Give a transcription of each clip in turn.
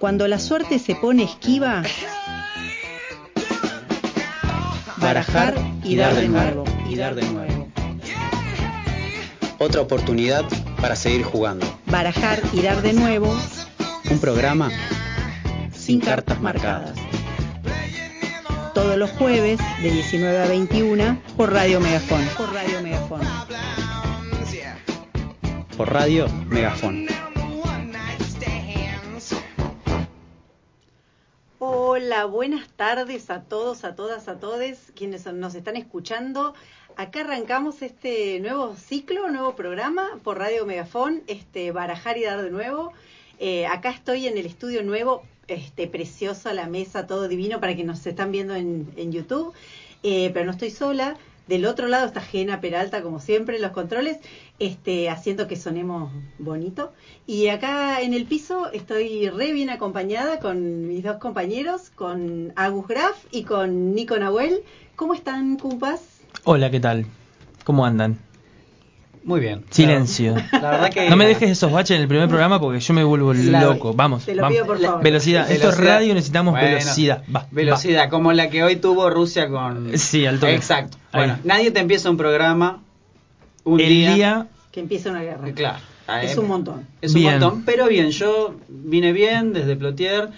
Cuando la suerte se pone esquiva, barajar y dar de nuevo. Y dar de nuevo. Otra oportunidad para seguir jugando. Barajar y dar de nuevo Un programa sin cartas marcadas. Todos los jueves de 19 a 21 por Radio Megafón. Por Radio Megafón. por radio Megafón. Hola, buenas tardes a todos, a todas, a todos quienes nos están escuchando. Acá arrancamos este nuevo ciclo, nuevo programa por Radio Megafón, este Barajar y Dar de Nuevo. Eh, acá estoy en el estudio nuevo, este precioso, la mesa, todo divino para que nos están viendo en, YouTube. Eh, pero no estoy sola. Del otro lado está Gena Peralta, como siempre, en los controles, este, haciendo que sonemos bonito. Y acá en el piso estoy re bien acompañada con mis dos compañeros, con Agus Graf y con Nico Nahuel. ¿Cómo están, cumpas? Hola, ¿qué tal? ¿Cómo andan? Muy bien. Silencio. La verdad que No me dejes esos baches en el primer programa porque yo me vuelvo La- loco. Vamos, Te lo vamos. pido, por favor. Velocidad. Esto es radio, necesitamos Bueno, velocidad. Va, Velocidad, como la que hoy tuvo Rusia con... Sí, al toque. Exacto. Ahí. Bueno, nadie te empieza un programa un El día... día, Que empieza una guerra. Eh, Claro. Es un montón. Es un Bien. montón, pero bien, yo vine bien desde Plotier,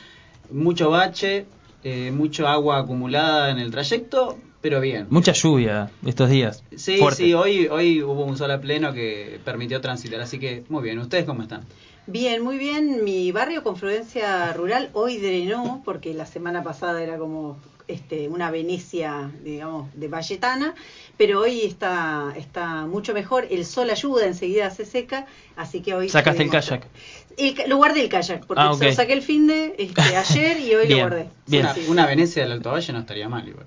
mucho bache, eh, mucho agua acumulada en el trayecto, pero bien. mucha lluvia estos días. Sí, Fuerte. sí, hoy, hoy hubo un sol a pleno que permitió transitar, así que muy bien. ¿Ustedes cómo están? Bien, muy bien. Mi barrio Confluencia Rural hoy drenó, porque la semana pasada era como este, una Venecia, digamos, de Valletana, pero hoy está, está mucho mejor. El sol ayuda, enseguida se seca, así que hoy... Sacaste el kayak. El lo guardé el kayak, porque Ah, ok. se lo saqué el fin de este, ayer y hoy Bien, lo guardé. bien. Una, Sí, sí. una Venecia del Alto Valle no estaría mal igual.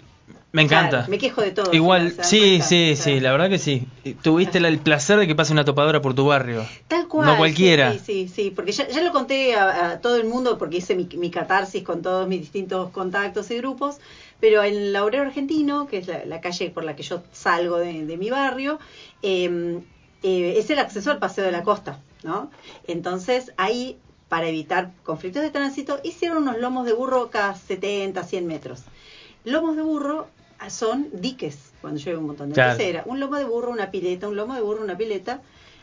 Me encanta. Claro, me quejo de todo. Igual, ¿se dan sí, cuenta? sí, sí, la verdad que sí. Tuviste la- el placer de que pase una topadora por tu barrio. Tal cual. No cualquiera. Sí, sí, sí, porque ya, ya lo conté a, a todo el mundo porque hice mi, mi catarsis con todos mis distintos contactos y grupos, pero en la Obrero Argentino, que es la, la calle por la que yo salgo de, de mi barrio, eh, eh, es el acceso al Paseo de la Costa, ¿no? Entonces ahí, para evitar conflictos de tránsito, hicieron unos lomos de burro cada 70, 100 metros. Lomos de burro son diques, cuando llueve un montón de Claro. Entonces era un lomo de burro, una pileta, un lomo de burro, una pileta.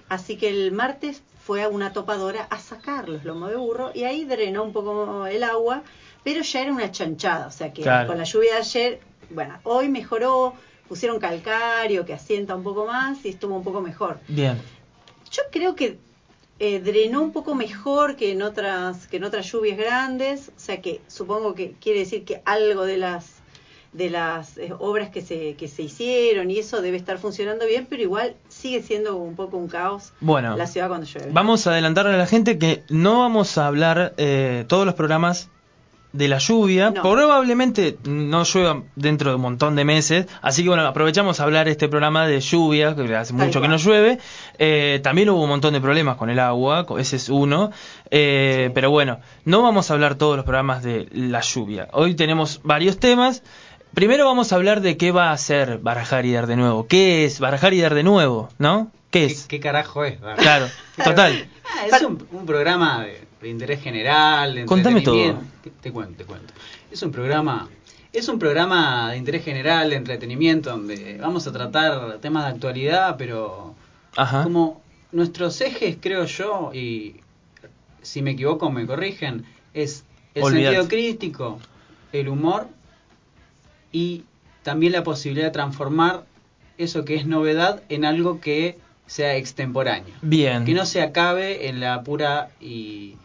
Así que el martes fue a una topadora a sacar los lomos de burro y ahí drenó un poco el agua, pero ya era una chanchada. O sea que Claro. con la lluvia de ayer, bueno, hoy mejoró, pusieron calcario que asienta un poco más y estuvo un poco mejor. Bien. Yo creo que eh, drenó un poco mejor que en otras que en otras lluvias grandes, o sea que supongo que quiere decir que algo de las de las eh, obras que se que se hicieron y eso debe estar funcionando bien, pero igual sigue siendo un poco un caos Bueno, la ciudad cuando llueve. vamos a adelantarle a la gente que no vamos a hablar eh, todos los programas de la lluvia. No. Probablemente no llueva dentro de un montón de meses. Así que bueno, aprovechamos a hablar este programa de lluvia, que hace mucho que no llueve. Eh, también hubo un montón de problemas con el agua, ese es uno. Eh, Pero bueno, no vamos a hablar todos los programas de la lluvia. Hoy tenemos varios temas. Primero vamos a hablar de qué va a hacer Barajar y Dar de nuevo. ¿Qué es Barajar y Dar de nuevo? ¿No? ¿Qué ¿Qué, es? qué carajo es? Claro, total. Ah, es un, un programa de, de interés general, de Contame entretenimiento. Te, te cuento, te cuento. Es un programa, es un programa de interés general, de entretenimiento, donde vamos a tratar temas de actualidad, pero Ajá. como nuestros ejes, creo yo, y si me equivoco me corrigen, es el sentido crítico, el humor y también la posibilidad de transformar eso que es novedad en algo que sea extemporáneo Bien. que no se acabe en la pura y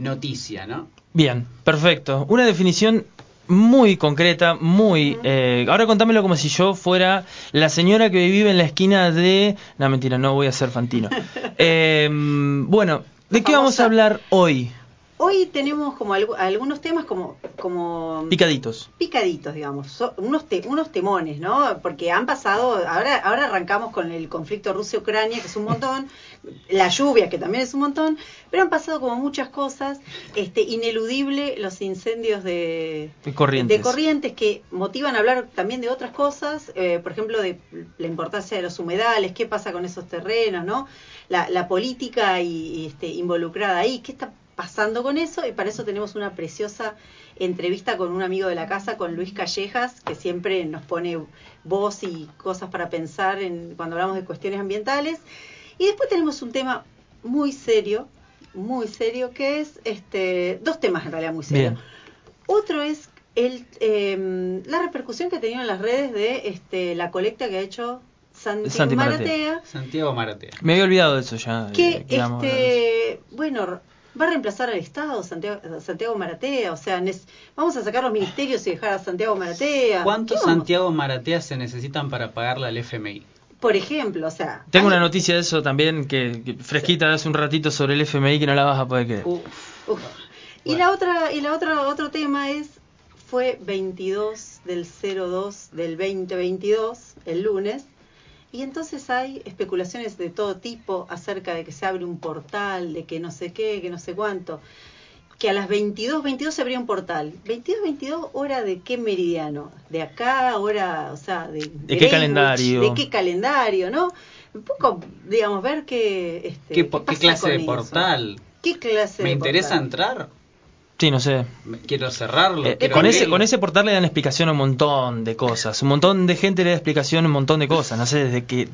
noticia, ¿no? Bien, perfecto. Una definición muy concreta, muy... eh, ahora contámelo como si yo fuera la señora que vive en la esquina de... No, mentira, no voy a ser Fantino. Eh, bueno, ¿de qué vamos a hablar hoy? Hoy tenemos como algu- algunos temas como como Picaditos. picaditos, digamos, so- unos te- unos temones, ¿no? Porque han pasado, ahora ahora arrancamos con el conflicto Rusia-Ucrania, que es un montón, la lluvia, que también es un montón, pero han pasado como muchas cosas, este ineludible los incendios de De Corrientes. de corrientes que motivan a hablar también de otras cosas, eh, por ejemplo, de la importancia de los humedales, qué pasa con esos terrenos, ¿no? La, la política y, y, este, involucrada ahí, qué está pasando con eso y para eso tenemos una preciosa entrevista con un amigo de la casa, con Luis Callejas, que siempre nos pone voz y cosas para pensar en, cuando hablamos de cuestiones ambientales. Y después tenemos un tema muy serio, muy serio, que es este dos temas en realidad muy serios. Otro es el, eh, la repercusión que ha tenido en las redes de este, la colecta que ha hecho Santi, Santi Maratea. Maratea, Santiago Maratea. Me había olvidado de eso ya. que eh, que este, bueno, va a reemplazar al Estado Santiago, Santiago Maratea, o sea, vamos a sacar los ministerios y dejar a Santiago Maratea. ¿Cuántos. Santiago Maratea se necesitan para pagarle al FMI? Por ejemplo, o sea, Tengo hay- una noticia de eso también, que, que fresquita de hace un ratito sobre el FMI que no la vas a poder creer. Uf, Uf. Y Bueno. la otra y la otra otro tema es fue 22 del 02 del 2022 el lunes y entonces hay especulaciones de todo tipo acerca de que se abre un portal, de que no sé qué, que no sé cuánto. Que a las 22, 22 se abría un portal. 22, 22, hora de qué meridiano? De acá, hora, o sea, de, ¿De qué Greenwich, calendario? ¿De qué calendario, no? Un poco, digamos, ver qué... Este, ¿Qué, qué clase con de eso. portal? ¿Qué clase ¿Me de interesa portal? entrar? Sí, no sé. Quiero cerrarlo. Eh, quiero con, ese, con ese portal le dan explicación a un montón de cosas. Un montón de gente le da explicación a un montón de cosas. No sé, desde que.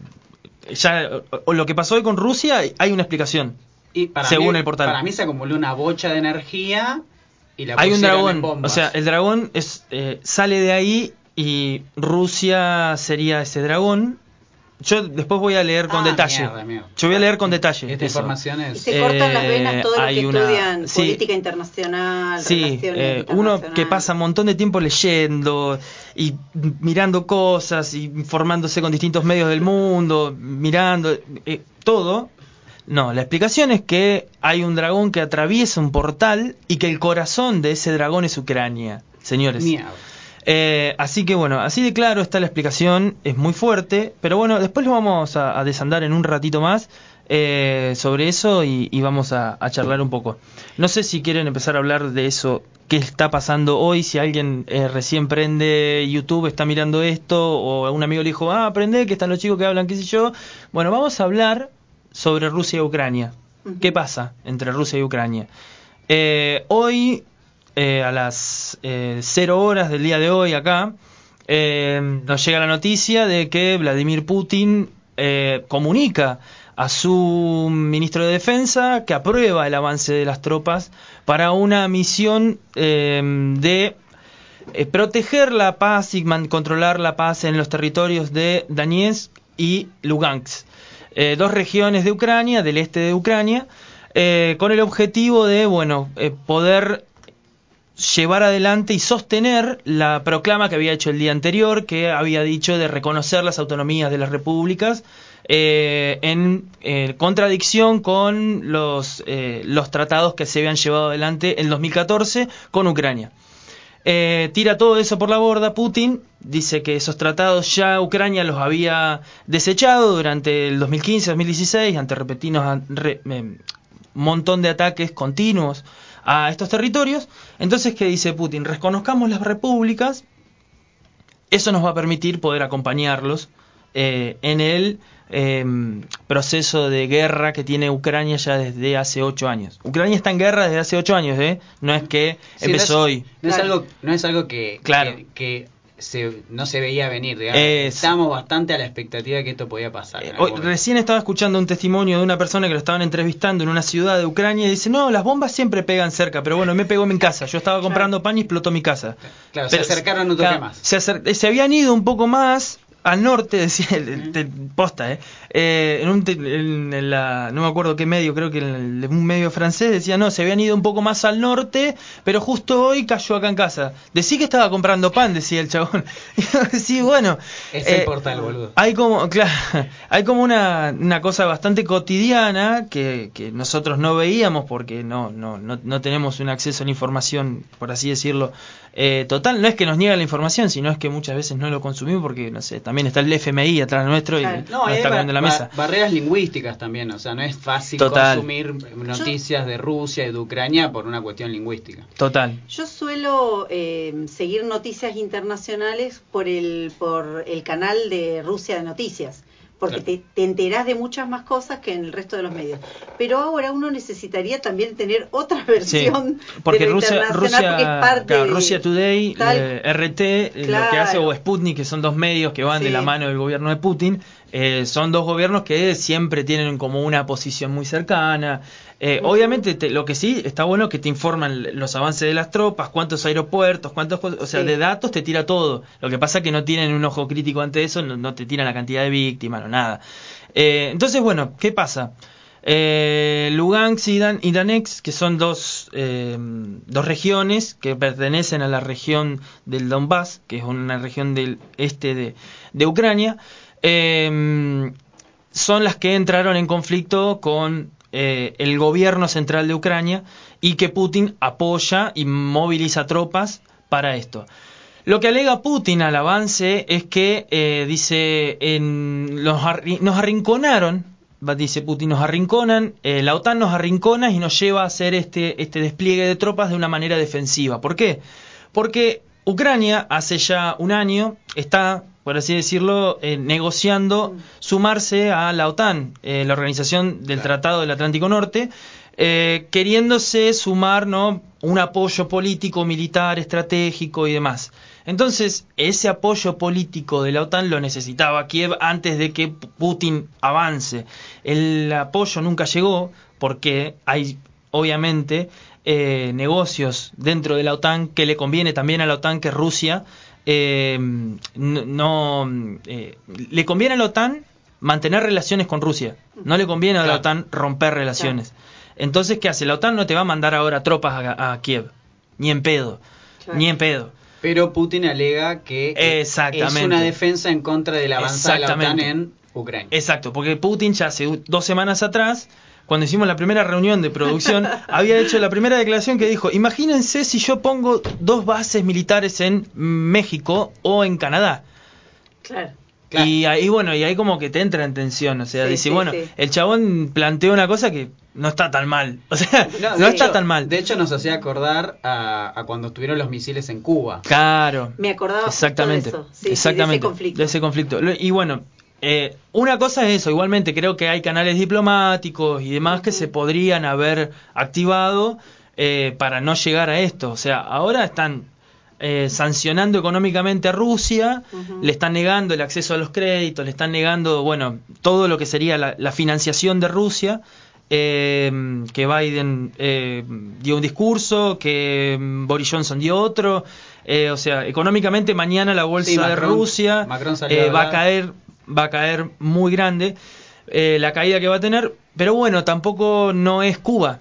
Ya, o- o lo que pasó hoy con Rusia, hay una explicación. Y para según mí- el portal. Para mí se acumuló una bocha de energía y la Hay un dragón. bombas. O sea, el dragón es, eh, sale de ahí y Rusia sería ese dragón. Yo después voy a leer con Ah, detalle. mierda, mierda. Yo voy a leer con detalle. Esta eso. información Y es... se cortan las Eh, venas todos los que una- estudian sí. política internacional, Sí, eh, uno que pasa un montón de tiempo leyendo y mirando cosas y informándose con distintos medios del mundo, mirando eh, todo. No, la explicación es que hay un dragón que atraviesa un portal y que el corazón de ese dragón es Ucrania, señores. Eh, así que bueno, así de claro está la explicación, es muy fuerte, pero bueno, después lo vamos a, a desandar en un ratito más eh, sobre eso y, y vamos a, a charlar un poco. No sé si quieren empezar a hablar de eso, qué está pasando hoy, si alguien eh, recién prende YouTube, está mirando esto, o un amigo le dijo, ah, aprende, que están los chicos que hablan, qué sé yo. Bueno, vamos a hablar sobre Rusia y Ucrania. ¿Qué pasa entre Rusia y Ucrania? Eh, hoy, eh, a las eh, 0 horas del día de hoy acá, eh, nos llega la noticia de que Vladimir Putin eh, comunica a su ministro de Defensa que aprueba el avance de las tropas para una misión de proteger la paz y controlar la paz en los territorios de Donetsk y Lugansk, eh, dos regiones de Ucrania, del este de Ucrania, eh, con el objetivo de, bueno, eh, poder llevar adelante y sostener la proclama que había hecho el día anterior, que había dicho de reconocer las autonomías de las repúblicas eh, en eh, contradicción con los, eh, los tratados que se habían llevado adelante en 2014 con Ucrania. Eh, tira todo eso por la borda Putin, dice que esos tratados ya Ucrania los había desechado durante el 2015-2016 ante repetidos re- eh, montón de ataques continuos a estos territorios. Entonces, ¿qué dice Putin? Reconozcamos las repúblicas, eso nos va a permitir poder acompañarlos eh, en el eh, proceso de guerra que tiene Ucrania ya desde hace ocho años. Ucrania está en guerra desde hace ocho años, ¿eh? No es que Sí, empezó no es, hoy. No es algo, no es algo que, Claro. que, que se, no se veía venir. digamos. Es- Estábamos bastante a la expectativa de que esto podía pasar. Eh, hoy- recién estaba escuchando un testimonio de una persona que lo estaban entrevistando en una ciudad de Ucrania y dice, no, las bombas siempre pegan cerca, pero bueno, me pegó en mi casa. Yo estaba comprando pan y explotó mi casa. Claro, se acercaron un toque claro, más. Se, acer- se habían ido un poco más al norte, decía el, el- te- posta, ¿eh? Eh, en un, te- en- en la, no me acuerdo qué medio, creo que en el- un medio francés decía, no, se habían ido un poco más al norte, pero justo hoy cayó acá en casa. Decí que estaba comprando pan, decía el chabón. sí, bueno. Es el eh, portal, boludo. hay como, claro, hay como una, una cosa bastante cotidiana que, que nosotros no veíamos porque no, no, no, no tenemos un acceso a la información, por así decirlo, eh, total. No es que nos niega la información, sino es que muchas veces no lo consumimos porque, no sé, también está el FMI atrás nuestro y Claro. nos No, hay está ba- la ba- mesa. barreras lingüísticas también, o sea, no es fácil Total. consumir noticias de Rusia y de Ucrania por una cuestión lingüística. Total. Yo suelo eh, seguir noticias internacionales por el, por el canal de Rusia de Noticias, porque te, te enterás de muchas más cosas que en el resto de los medios. Pero ahora uno necesitaría también tener otra versión porque de lo Rusia, internacional, Rusia, porque es parte claro, de- Rusia Today, Tal- eh, RT, eh, lo que Claro. hace o Sputnik, que son dos medios que van de Sí. la mano del gobierno de Putin, eh, son dos gobiernos que siempre tienen como una posición muy cercana. Eh. Obviamente, te- lo que sí está bueno es que te informan los avances de las tropas, cuántos aeropuertos, cuántos, o sea, Sí. de datos te tira todo. Lo que pasa es que no tienen un ojo crítico ante eso, no, no te tiran la cantidad de víctimas, no nada. Eh, entonces, bueno, ¿qué pasa? Eh, Lugansk y, Dan- y Donetsk, que son dos, eh, dos regiones que pertenecen a la región del Donbass, que es una región del este de, de Ucrania, eh, son las que entraron en conflicto con eh, el gobierno central de Ucrania y que Putin apoya y moviliza tropas para esto. Lo que alega Putin al avance es que, eh, dice, nos arrinconaron, dice Putin, nos arrinconan, eh, la OTAN nos arrincona y nos lleva a hacer este, este despliegue de tropas de una manera defensiva. ¿Por qué? Porque Ucrania hace ya un año está, por así decirlo, eh, negociando sumarse a la OTAN, eh, la organización del. Tratado del Atlántico Norte, eh, queriéndose sumar ¿no? un apoyo político, militar, estratégico y demás. Entonces, ese apoyo político de la OTAN lo necesitaba Kiev antes de que Putin avance. El apoyo nunca llegó porque hay, obviamente, eh, negocios dentro de la OTAN que le conviene también a la OTAN que Rusia eh, no eh, le conviene a la OTAN mantener relaciones con Rusia. No le conviene a la. OTAN romper relaciones. Entonces, ¿qué hace? La OTAN no te va a mandar ahora tropas a, a Kiev. Ni en pedo. Claro. Ni en pedo. Pero Putin alega que Exactamente. es una defensa en contra del avance de la OTAN en Ucrania. Exacto, porque Putin ya hace dos semanas atrás, cuando hicimos la primera reunión de producción, había hecho la primera declaración que dijo, imagínense si yo pongo dos bases militares en México o en Canadá. Claro. Claro. Y ahí, bueno, y ahí como que te entra en tensión, o sea, Sí, dice, sí, bueno, sí. el chabón planteó una cosa que no está tan mal, o sea, no, está hecho- tan mal. De hecho, nos hacía acordar a, a cuando estuvieron los misiles en Cuba. Claro. Me acordaba Exactamente. de eso. Sí, sí, de exactamente. ese conflicto. de ese conflicto. Y bueno, eh, una cosa es eso. Igualmente creo que hay canales diplomáticos y demás que se podrían haber activado eh, para no llegar a esto. O sea, ahora están eh, sancionando económicamente a Rusia, le están negando el acceso a los créditos, le están negando, bueno, todo lo que sería la, la financiación de Rusia. eh, que Biden eh, dio un discurso, que Boris Johnson dio otro, eh, o sea, económicamente mañana la bolsa Sí, de Rusia eh, va a caer, va a caer muy grande eh, la caída que va a tener, pero bueno, tampoco no es Cuba.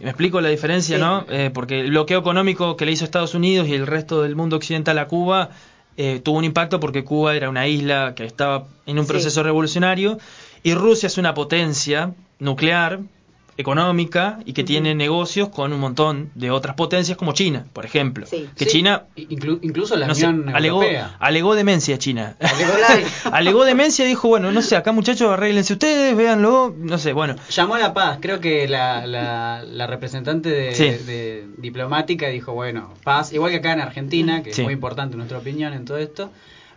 Me explico la diferencia, Sí. ¿no? Eh, porque el bloqueo económico que le hizo Estados Unidos y el resto del mundo occidental a Cuba eh, tuvo un impacto porque Cuba era una isla que estaba en un Sí. proceso revolucionario y Rusia es una potencia nuclear económica y que tiene negocios con un montón de otras potencias como China, por ejemplo. Sí. Que Sí, China inclu- incluso la no sé, Unión alegó, Europea. alegó demencia China. Alegó demencia y dijo, bueno, no sé, acá muchachos arréglense ustedes, véanlo, no sé, bueno. Llamó a la paz, creo que la, la, la representante de, Sí. de diplomática dijo, bueno, paz, igual que acá en Argentina, que Sí. es muy importante en nuestra opinión en todo esto,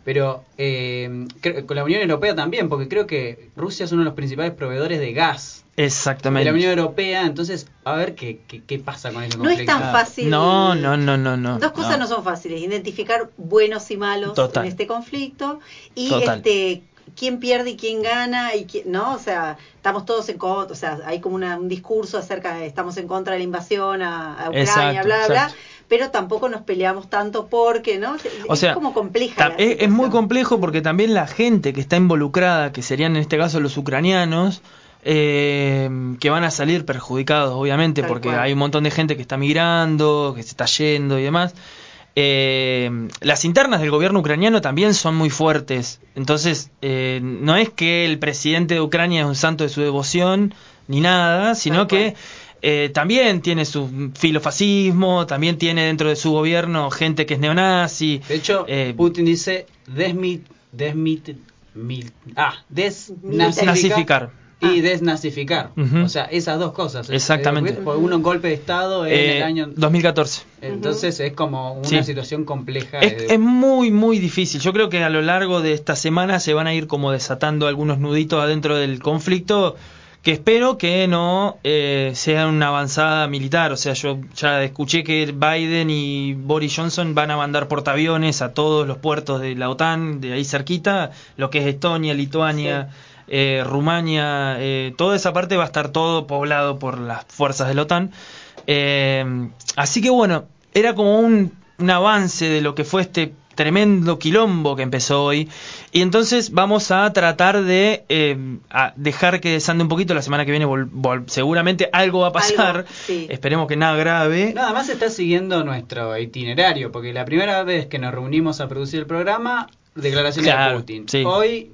pero eh, creo- con la Unión Europea también, porque creo que Rusia es uno de los principales proveedores de gas de Exactamente. la Unión Europea, entonces a ver qué, qué, qué pasa con ese No es conflicto. tan fácil. No, no, no, no, no. Dos cosas no. son fáciles, identificar buenos y malos Total. en este conflicto y Total. este quién pierde y quién gana y quién, no, o sea, estamos todos en contra, o sea, hay como una- un discurso acerca de estamos en contra de la invasión a, a Ucrania, Exacto, bla, bla, pero tampoco nos peleamos tanto porque, ¿no? O es sea, como compleja. es, es muy complejo porque también la gente que está involucrada, que serían en este caso los ucranianos, eh, que van a salir perjudicados, obviamente, Tal porque cual. hay un montón de gente que está migrando, que se está yendo y demás. Eh, las internas del gobierno ucraniano también son muy fuertes. Entonces, eh, no es que el presidente de Ucrania es un santo de su devoción, ni nada, sino que eh, también tiene su filofascismo, también tiene dentro de su gobierno gente que es neonazi. De hecho, Eh, Putin dice desmit, desmit, mil- ah, desnazificar, Nazificar. Y Ah. desnazificar. O sea, esas dos cosas. Exactamente. Eh, Por uno golpe de Estado en Eh, el año... 2014. Entonces es como una Sí. situación compleja. Es, es muy, muy difícil. Yo creo que a lo largo de esta semana se van a ir como desatando algunos nuditos adentro del conflicto que espero que no eh, sea una avanzada militar. O sea, yo ya escuché que Biden y Boris Johnson van a mandar portaaviones a todos los puertos de la OTAN, de ahí cerquita, lo que es Estonia, Lituania, eh, Rumania, eh, toda esa parte va a estar todo poblado por las fuerzas de la OTAN. Eh, así que bueno, era como un, un avance de lo que fue este tremendo quilombo que empezó hoy. Y entonces vamos a tratar de eh, a dejar que desande un poquito. La semana que viene vol- vol- seguramente algo va a pasar. Algo, sí. Esperemos que nada grave. Nada más está siguiendo nuestro itinerario, porque la primera vez que nos reunimos a producir el programa, declaraciones Claro, de Putin. sí. Hoy,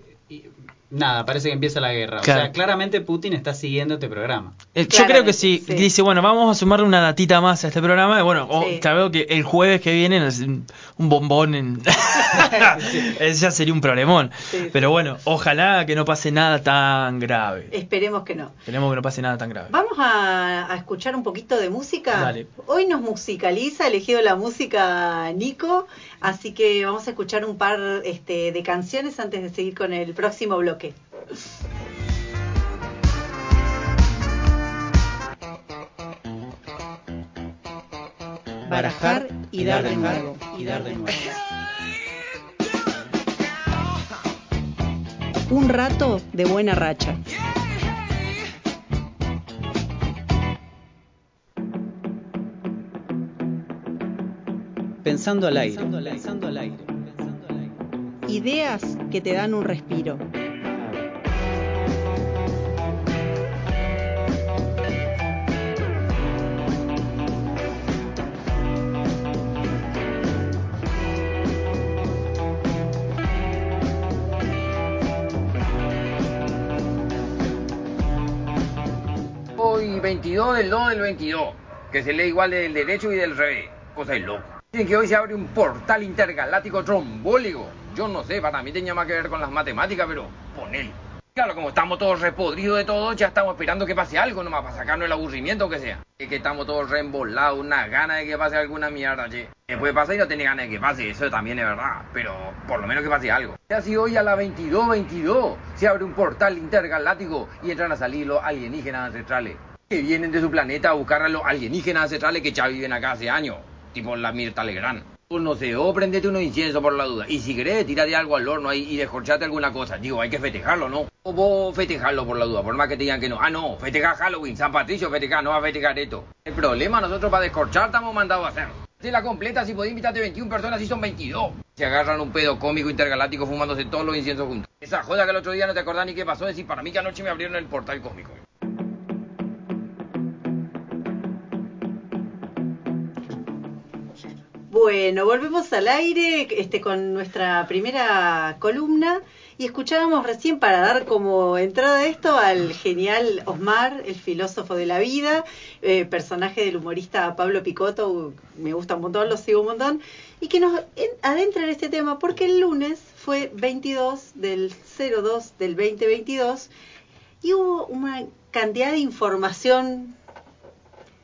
nada, parece que empieza la guerra. O sea, claramente Putin está siguiendo este programa. Eh, yo creo que sí. Dice, bueno, vamos a sumarle una datita más a este programa. Y bueno, oh, Sí. ya veo que el jueves que viene es un bombón. En... Ese ya sería un problemón. Sí. Pero bueno, ojalá que no pase nada tan grave. Esperemos que no. Esperemos que no pase nada tan grave. Vamos a, a escuchar un poquito de música. Dale. Hoy nos musicaliza, ha elegido la música Nico, así que vamos a escuchar un par este, de canciones antes de seguir con el próximo bloque. Barajar y dar de nuevo. Y dar de nuevo. Un rato de buena racha. Pensando al aire. Pensando al aire. Ideas que te dan un respiro. 22 del 2 del 22, que se lee igual del derecho y del revés. Cosa de loco. Dicen que hoy se abre un portal intergaláctico trombólico. Yo no sé, para mí tenía más que ver con las matemáticas, pero ponele. Claro, como estamos todos repodridos de todo, ya estamos esperando que pase algo nomás para sacarnos el aburrimiento que sea. Es que estamos todos reembolados, una gana de que pase alguna mierda, che. Puede pasar y no tiene ganas de que pase, eso también es verdad. Pero por lo menos que pase algo. Ya si hoy a las 22.22 se abre un portal intergaláctico y entran a salir los alienígenas ancestrales. Que vienen de su planeta a buscar a los alienígenas ancestrales que ya viven acá hace años. Tipo la Mirta Legrand. No sé, o prendete unos inciensos por la duda. Y si querés, tírate algo al horno ahí y descorchate alguna cosa. Digo, hay que festejarlo, ¿no? O vos festejarlo por la duda, por más que te digan que no. Ah, no, festejar Halloween, San Patricio, festejar, no va a festejar esto. El problema, nosotros para descorchar estamos mandados a hacer. Si la completa, si podés invitarte 21 personas, si son 22. Se agarran un pedo cómico intergaláctico fumándose todos los inciensos juntos. Esa joda que el otro día no te acordás ni qué pasó, decir, para mí que anoche me abrieron el portal cósmico. Bueno, volvemos al aire este, con nuestra primera columna y escuchábamos recién para dar como entrada a esto al genial Osmar, el filósofo de la vida, eh, personaje del humorista Pablo Picotto, me gusta un montón, lo sigo un montón, y que nos en- adentra en este tema porque el lunes fue 22 del 02 del 2022 y hubo una cantidad de información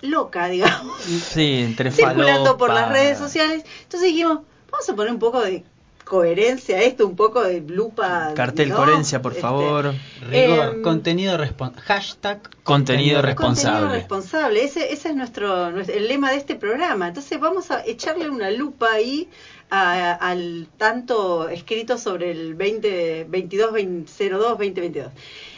loca, digamos Sí, entre circulando por las redes sociales. Entonces dijimos, vamos a poner un poco de coherencia a esto, un poco de lupa. Cartel ¿no? coherencia, por Este, favor. Rigor, Em, contenido responsable. Hashtag Contenido Contenido responsable. responsable, ese, ese es nuestro, nuestro- el lema de este programa. Entonces vamos a echarle una lupa ahí a- al tanto escrito sobre el 20, 22, 20, 02, 2022.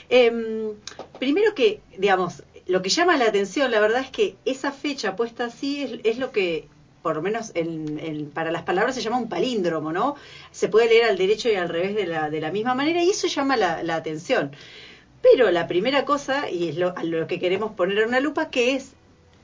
Em, primero que, digamos, lo que llama la atención, la verdad es que esa fecha puesta así es, es lo que, por lo menos en- en- para las palabras se llama un palíndromo, ¿no? Se puede leer al derecho y al revés de la, de la misma manera y eso llama la, la atención. Pero la primera cosa, y es lo, a lo que queremos poner en una lupa, que es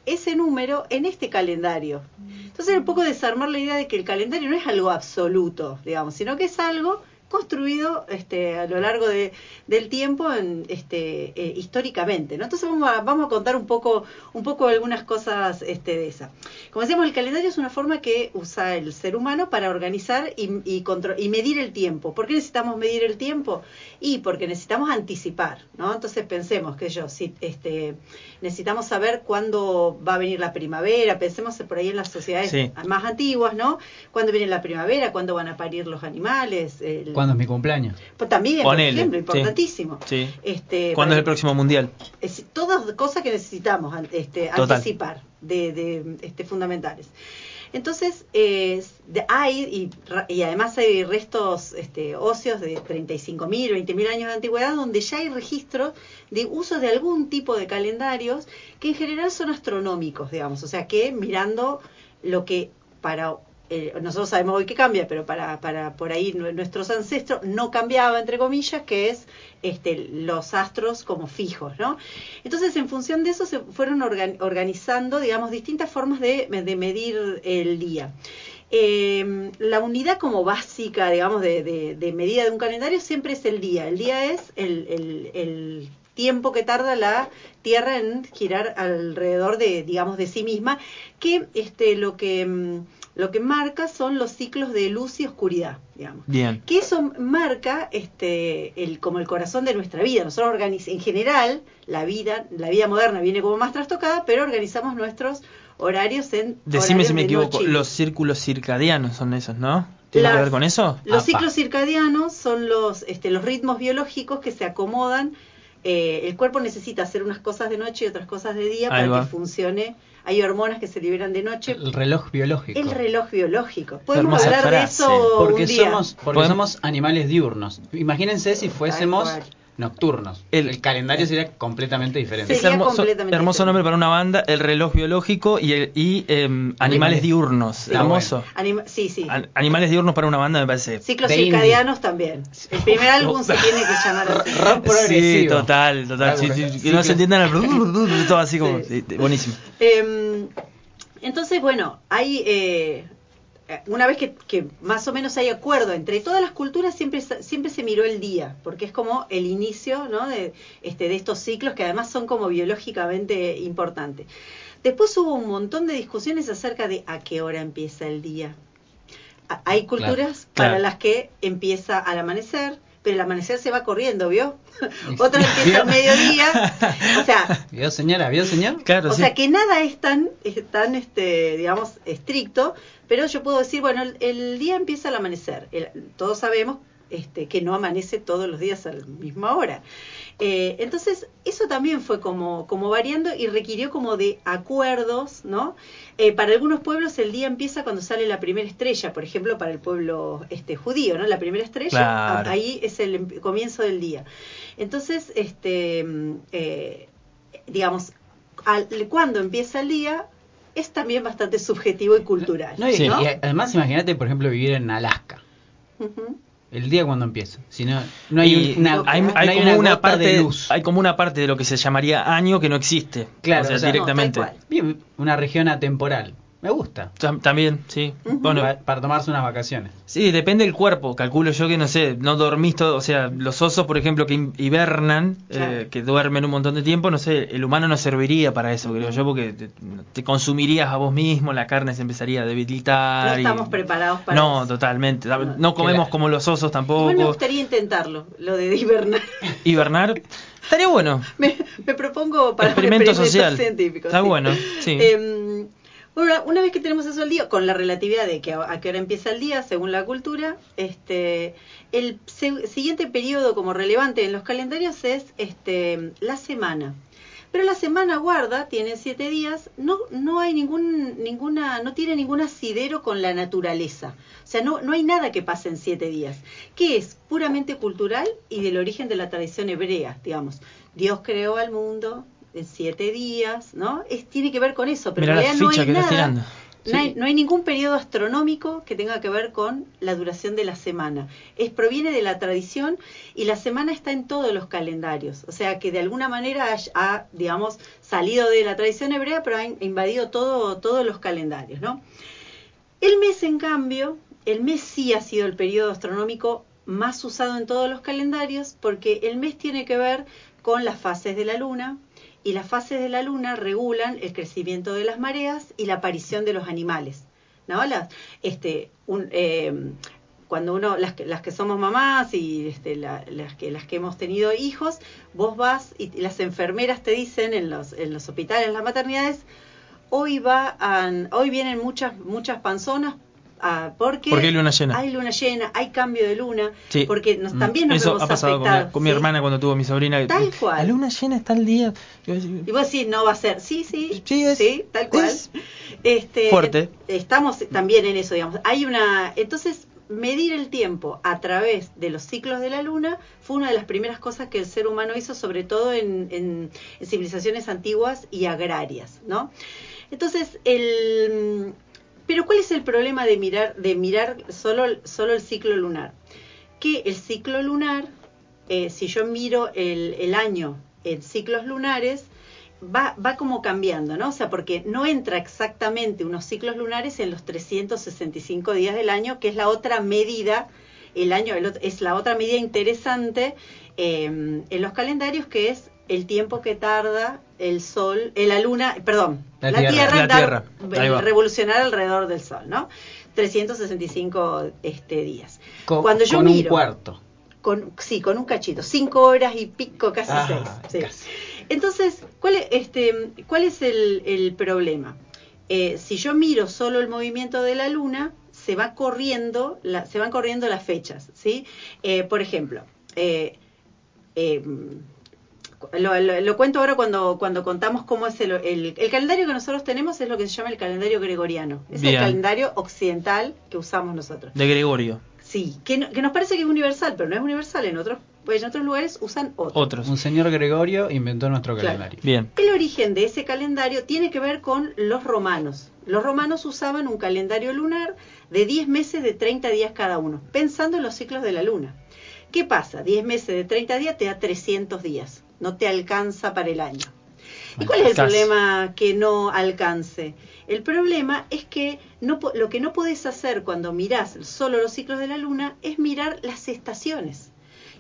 ese número en este calendario. Entonces, un poco desarmar la idea de que el calendario no es algo absoluto, digamos, sino que es algo construido este, a lo largo de, del tiempo en, este, eh, históricamente. ¿no? Entonces vamos a, vamos a contar un poco, un poco algunas cosas este, de esa. como decíamos, el calendario es una forma que usa el ser humano para organizar y, y, y medir el tiempo. ¿Por qué necesitamos medir el tiempo? Y porque necesitamos anticipar, ¿no? Entonces pensemos que yo, si este, necesitamos saber cuándo va a venir la primavera, pensemos por ahí en las sociedades Sí. más antiguas, ¿no? ¿Cuándo viene la primavera? ¿Cuándo van a parir los animales? El- ¿Cuándo es mi cumpleaños? Pues también, Ponele, por ejemplo, importantísimo. Sí. Este, ¿Cuándo es el próximo mundial? es, todas cosas que necesitamos este, Total. anticipar, de, de, este, fundamentales. Entonces, eh, de- hay, y, además hay restos este, óseos de 35.000, 20.000 años de antigüedad, donde ya hay registros de uso de algún tipo de calendarios que en general son astronómicos, digamos, o sea que mirando lo que para eh, nosotros sabemos hoy que cambia, pero para, para por ahí nue- nuestros ancestros no cambiaba, entre comillas, que es este, los astros como fijos, ¿no? Entonces, en función de eso se fueron organ- organizando, digamos, distintas formas de, de medir el día. Eh, la unidad como básica, digamos, de, de- de medida de un calendario siempre es el día. El día es el, el- el tiempo que tarda la Tierra en girar alrededor de, digamos, de sí misma, que este, lo que mm, lo que marca son los ciclos de luz y oscuridad, digamos Bien. que eso marca este el como el corazón de nuestra vida nosotros organiz en general la vida la vida moderna viene como más trastocada pero organizamos nuestros horarios en Decime horarios si me de equivoco, noche. los círculos circadianos son esos, ¿no? ¿Tiene que ver con eso? los Apa. ciclos circadianos son los este los ritmos biológicos que se acomodan eh, el cuerpo necesita hacer unas cosas de noche y otras cosas de día Ahí para va. que funcione hay hormonas que se liberan de noche El reloj biológico. el reloj biológico podemos hablar frase. de eso Porque un día somos, porque Podemos- somos animales diurnos. Imagínense si fuésemos. Nocturnos. El- El, calendario sería completamente diferente. Sí. Es Sería hermoso, completamente hermoso diferente. nombre para una banda, el reloj biológico y, el- y em, animales diurnos. Está hermoso. Anima- sí sí An- animales diurnos para una banda me parece. Ciclos circadianos también. El primer álbum se tiene que llamar así. Rock Sí, progresivo. total, total. Sí, Claro, sí, que no se entiendan el todo así como. Sí. sí, buenísimo. Eh, entonces, bueno, hay eh, una vez que, que más o menos hay acuerdo entre todas las culturas, siempre, se- siempre se miró el día, porque es como el inicio ¿no? de, este, de estos ciclos que además son como biológicamente importantes. Después hubo un montón de discusiones acerca de a qué hora empieza el día. A- Hay culturas para Claro. las que empieza al amanecer, pero el amanecer se va corriendo, ¿vio? Otra empieza ¿Vio? al mediodía. O sea, ¿Vio señora? ¿Vio señor? Claro, o sí. sea que nada es tan, es tan este, digamos, estricto, pero yo puedo decir, bueno, el, el día empieza al amanecer. El- todos sabemos este, que no amanece todos los días a la misma hora. Eh, entonces, eso también fue como, como variando y requirió como de acuerdos, ¿no? Eh, para algunos pueblos el día empieza cuando sale la primera estrella, por ejemplo, para el pueblo este judío, ¿no? La primera estrella, Claro. ahí es el em- comienzo del día. Entonces, este, mm, eh, digamos, al, cuando empieza el día es también bastante subjetivo y cultural. No, y, Sí. y además imagínate, por ejemplo, vivir en Alaska. Ujú. El día cuando empieza. Si no, no hay Y una, hay, no hay hay como una, parte de luz. hay como una parte de lo que se llamaría año que no existe Claro, o sea, o sea, no, directamente. Bien, una región atemporal. Me gusta. Tam- también sí bueno Pa- para tomarse unas vacaciones. sí depende del cuerpo calculo yo que no sé no dormís todo o sea los osos por ejemplo que hibernan Claro. eh, que duermen un montón de tiempo no sé el humano no serviría para eso creo yo porque te, te consumirías a vos mismo la carne se empezaría a debilitar No y- estamos preparados para no eso. totalmente No. no comemos la- como los osos tampoco Igual me gustaría intentarlo, lo de hibernar. hibernar estaría bueno me, me propongo para un Experimento experimento social. científico. Está sí. bueno, sí. Em, bueno, una vez que tenemos eso al día, con la relatividad de que a, qué hora empieza el día, según la cultura, este, el siguiente periodo como relevante en los calendarios es este, la semana. Pero la semana guarda, tiene siete días, no, no hay ningún, ninguna, no tiene ningún asidero con la naturaleza. O sea, no, no hay nada que pase en siete días, que es puramente cultural y del origen de la tradición hebrea, digamos. Dios creó al mundo en siete días, ¿no? Es, tiene que ver con eso, pero Mirá en la realidad no hay nada. No hay, no hay ningún periodo astronómico que tenga que ver con la duración de la semana. Es proviene de la tradición y la semana está en todos los calendarios. O sea que de alguna manera ha, digamos, salido de la tradición hebrea, pero ha in- invadido todo, todos los calendarios, ¿no? El mes, en cambio, el mes sí ha sido el periodo astronómico más usado en todos los calendarios porque el mes tiene que ver con las fases de la luna y las fases de la luna regulan el crecimiento de las mareas y la aparición de los animales. ¿no? Las, este, un, eh, cuando uno, las que, las que somos mamás y este, la- las, que, las que hemos tenido hijos, vos vas y las enfermeras te dicen en los, en los hospitales, en las maternidades, hoy va hoy vienen muchas, muchas panzonas ah, porque, Porque hay luna llena. hay luna llena, hay cambio de luna, Sí. porque nos, Mm. también nos Eso vemos ha pasado con mi, ¿sí? hermana cuando tuvo mi sobrina. Tal cual. La luna llena está el día. Y vos decís, no va a ser. Sí, sí. Sí, es- tal cual. es este, fuerte. Estamos también en eso, digamos. Hay una. Entonces, medir el tiempo a través de los ciclos de la luna fue una de las primeras cosas que el ser humano hizo, sobre todo en, en- en civilizaciones antiguas y agrarias, ¿no? Entonces, el. Pero ¿cuál es el problema de mirar, de mirar solo, el ciclo lunar? Que el ciclo lunar, eh, si yo miro el, año en ciclos lunares, va, como cambiando, ¿no? O sea, porque no entra exactamente unos ciclos lunares en los 365 días del año, que es la otra medida, el año el es la otra medida interesante eh, en los calendarios, que es el tiempo que tarda el sol, eh, la luna, perdón, La la, Tierra. Tierra, La Tierra. Revolucionar alrededor del sol, ¿no? 365 este, días. Co- Cuando yo con un miro- cuarto. Con, sí, con un cachito, cinco horas y pico, casi Ah, seis. sí. casi. Entonces, ¿cuál es, este, ¿cuál es el, el problema? Eh, si yo miro solo el movimiento de la luna, se va corriendo, la- se van corriendo las fechas, ¿sí? Eh, por ejemplo, eh, eh, lo, lo- lo cuento ahora cuando, cuando contamos cómo es el, el, el calendario que nosotros tenemos es lo que se llama el calendario gregoriano. Es Bien. el calendario occidental que usamos nosotros. De Gregorio. Sí, que, no- que nos parece que es universal, pero no es universal. En otros, pues en otros lugares usan otro. Otros. Un señor Gregorio inventó nuestro Claro. calendario. Bien. El origen de ese calendario tiene que ver con los romanos. Los romanos usaban un calendario lunar de 10 meses de 30 días cada uno, pensando en los ciclos de la luna. ¿Qué pasa? 10 meses de 30 días te da 300 días, no te alcanza para el año. ¿Y cuál es el problema que no alcance? El problema es que no, lo que no podés hacer cuando mirás solo los ciclos de la luna es mirar las estaciones.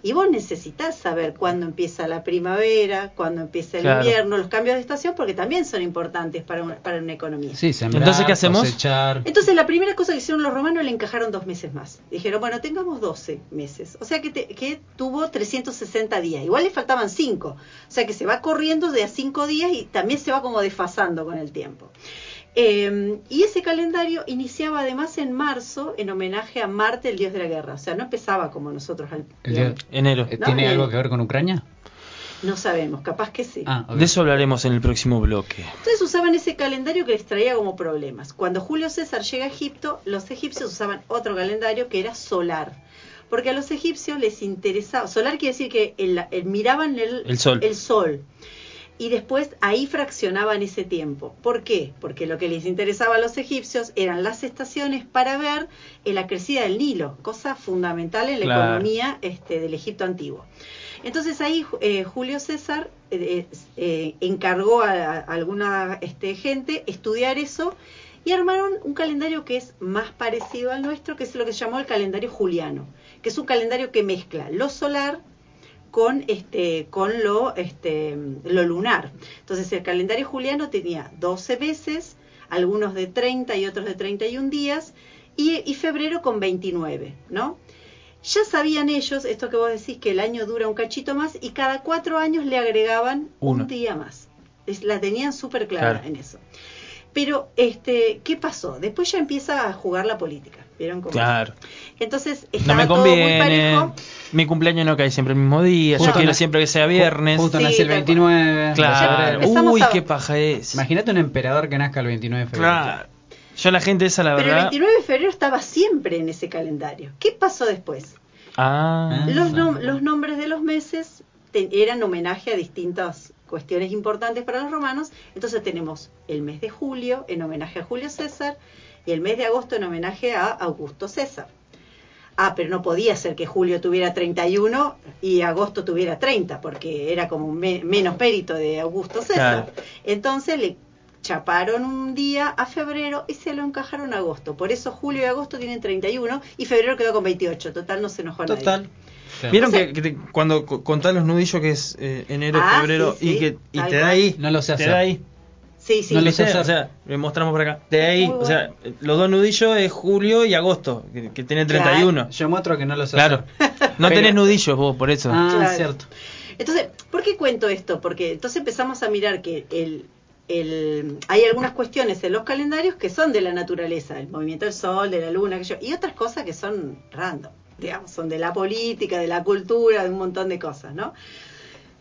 Y vos necesitas saber cuándo empieza la primavera, cuándo empieza el Claro. invierno, los cambios de estación, porque también son importantes para una, para una economía. Sí, sembrar, Entonces, ¿qué hacemos? cosechar. Entonces la primera cosa que hicieron los romanos le encajaron dos meses más. Dijeron, bueno, tengamos 12 meses. O sea que, te- que tuvo 360 días. Igual le faltaban 5. O sea que se va corriendo de a 5 días y también se va como desfasando con el tiempo. Eh, y ese calendario iniciaba además en marzo en homenaje a Marte, el dios de la guerra. O sea, no empezaba como nosotros. al- El digamos. día- Enero. No, ¿Tiene eh. algo que ver con Ucrania? No sabemos, capaz que sí. Ah. De eso hablaremos en el próximo bloque. Entonces usaban ese calendario que les traía como problemas. Cuando Julio César llega a Egipto, los egipcios usaban otro calendario que era solar. Porque a los egipcios les interesaba, solar quiere decir que el- el- miraban el, El sol. el sol. Y después ahí fraccionaban ese tiempo. ¿Por qué? Porque lo que les interesaba a los egipcios eran las estaciones para ver eh, la crecida del Nilo, cosa fundamental en la Claro. economía este, del Egipto antiguo. Entonces ahí eh, Julio César eh, eh, encargó a, a alguna este, gente estudiar eso y armaron un calendario que es más parecido al nuestro, que es lo que se llamó el calendario juliano, que es un calendario que mezcla lo solar con este con lo este lo lunar. Entonces el calendario juliano tenía 12 meses, algunos de 30 y otros de 31 días y, y febrero con 29, ¿no? Ya sabían ellos, esto que vos decís, que el año dura un cachito más y cada cuatro años le agregaban Uno. un día más. Es- la tenían súper clara Claro. en eso. Pero, este, ¿qué pasó? Después ya empieza a jugar la política. ¿Vieron cómo? Claro. Entonces, No estaba me todo muy conviene. parejo. Mi cumpleaños no cae siempre el mismo día. Yo quiero siempre que sea viernes. Justo Sí, nací el tal cual. 29 de Claro. Uy, a- qué paja es. Imagínate un emperador que nazca el 29 de febrero. Claro. Yo la gente esa, la Pero el verdad. 29 de febrero estaba siempre en ese calendario. ¿Qué pasó después? Ah. Los, nom- los nombres de los meses eran homenaje a distintas cuestiones importantes para los romanos. Entonces tenemos el mes de julio en homenaje a Julio César y el mes de agosto en homenaje a Augusto César. Ah, pero no podía ser que julio tuviera 31 y agosto tuviera 30, porque era como me- menos mérito de Augusto César. Claro. Entonces le chaparon un día a febrero y se lo encajaron a agosto. Por eso julio y agosto tienen 31 y febrero quedó con 28. Total, no se enojó nadie. Total. Claro. Vieron O sea- que, que te- cuando co- contás los nudillos que es eh, enero, Ah, febrero sí, sí, y que y te da ahí, No lo sé te hacer. da ahí. Sí, sí. No lo sé. O sea, le mostramos por acá. De ahí, o sea, los dos nudillos es julio y agosto, que, que tiene Claro. 31. Yo muestro que no lo sé Claro. No tenés nudillos vos, por eso. Ah, Claro. cierto. Entonces, ¿por qué cuento esto? Porque entonces empezamos a mirar que el, el, hay algunas cuestiones en los calendarios que son de la naturaleza, el movimiento del sol, de la luna, aquello, y otras cosas que son random, digamos, son de la política, de la cultura, de un montón de cosas, ¿no?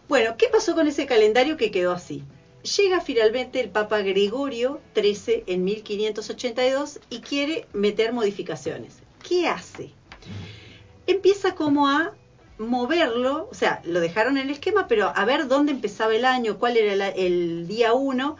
Bueno, ¿qué pasó con ese calendario que quedó así? Llega finalmente el Papa Gregorio XIII en 1582 y quiere meter modificaciones. ¿Qué hace? Empieza como a moverlo, o sea, lo dejaron en el esquema, pero a ver dónde empezaba el año, cuál era la- el día uno,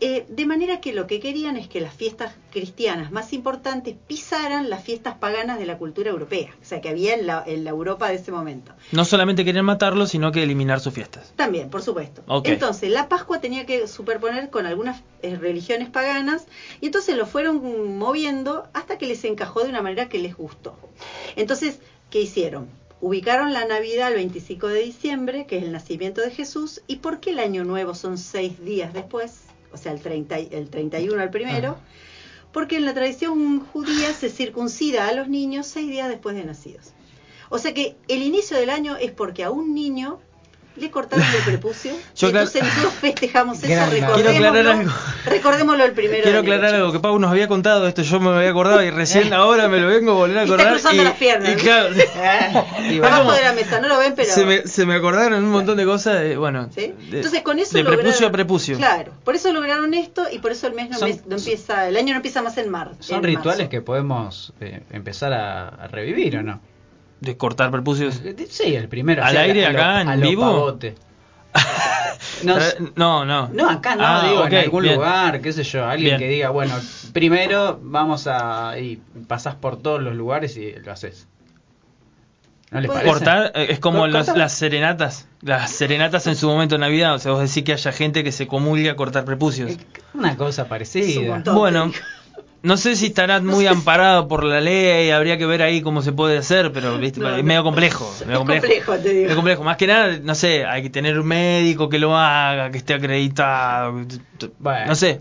eh, de manera que lo que querían es que las fiestas cristianas más importantes pisaran las fiestas paganas de la cultura europea, o sea, que había en la, en la Europa de ese momento. No solamente querían matarlo, sino que eliminar sus fiestas. También, por supuesto. Entonces, la Pascua tenía que superponer con algunas eh, religiones paganas y entonces lo fueron moviendo hasta que les encajó de una manera que les gustó. Entonces, ¿qué hicieron? Ubicaron la Navidad el 25 de diciembre, que es el nacimiento de Jesús, y ¿por qué el Año Nuevo son seis días después? O sea, el, 30, y- el 31 al primero. Porque en la tradición judía se circuncida a los niños seis días después de nacidos. O sea que el inicio del año es porque a un niño le cortaron el prepucio. Yo y entonces nosotros festejamos eso, recordémoslo, aclarar algo. recordémoslo el primero Quiero aclarar algo, que Pau nos había contado esto, yo me había acordado y recién ahora me lo vengo a volver a Y está acordar. cruzando las piernas. y claro, Y Abajo de la mesa, no lo ven, pero... se, me, se me acordaron un montón de cosas, de, bueno, Entonces con eso de lograron, prepucio a prepucio. Claro, por eso lograron esto y por eso el mes no, Son- mes- no empieza, el año no empieza más en marzo. son rituales que podemos eh, empezar a, a revivir, ¿o no? De cortar prepucios. Eh, Sí, el primero. ¿Al aire a lo- acá, en a lo vivo? pavote. No, no, no. No, acá no, Ah, digo, ok, en algún bien. lugar, qué sé yo, alguien Bien. que diga, bueno, primero vamos a... y pasás por todos los lugares y lo haces. ¿No les parece? Cortar eh, es como las, las serenatas. Las serenatas en su momento de Navidad. O sea, vos decís que haya gente que se comulga a cortar prepucios. Es Una cosa parecida. montón. Bueno. No sé si estará muy amparado por la ley, habría que ver ahí cómo se puede hacer, pero ¿viste? No, es medio complejo. Es medio complejo. complejo, te digo. Es complejo. Más que nada, no sé, hay que tener un médico que lo haga, que esté acreditado. Bueno. no sé.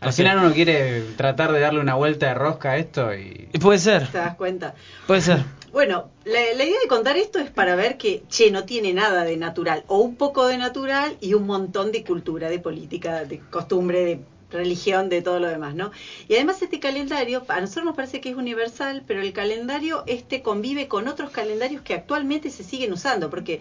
Al No sé. final uno quiere tratar de darle una vuelta de rosca a esto y... Y Puede ser, ¿Te das cuenta? puede ser. Bueno, la, la idea de contar esto es para ver que, che, no tiene nada de natural, o un poco de natural y un montón de cultura, de política, de costumbre, de religión, de todo lo demás, ¿no? Y además este calendario, a nosotros nos parece que es universal, pero el calendario este convive con otros calendarios que actualmente se siguen usando, porque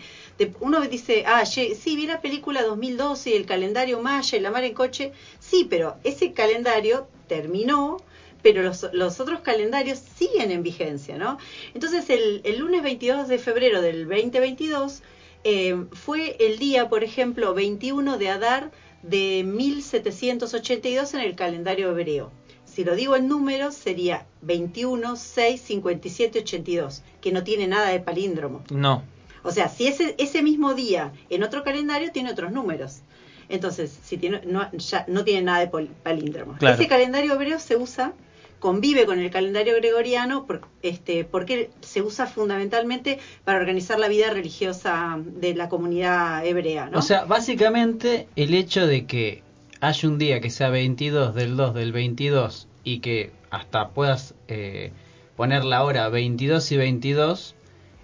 uno dice, ah, sí, vi la película 2012 y el calendario Maya y la mar en coche, sí, pero ese calendario terminó, pero los, los otros calendarios siguen en vigencia, ¿no? Entonces el, el lunes 22 de febrero del 2022 eh, fue el día, por ejemplo, 21 de Adar de 1782 en el calendario hebreo. Si lo digo en números, sería 21, 6, 57, 82, que no tiene nada de palíndromo. No. O sea, si ese, ese mismo día en otro calendario tiene otros números. Entonces, si tiene, no, ya no tiene nada de palíndromo. Claro. Ese calendario hebreo se usa, convive con el calendario gregoriano, por- este, porque se usa fundamentalmente para organizar la vida religiosa de la comunidad hebrea. ¿no? O sea, básicamente el hecho de que haya un día que sea 22 del 2 del 22 y que hasta puedas eh, poner la hora 22 y 22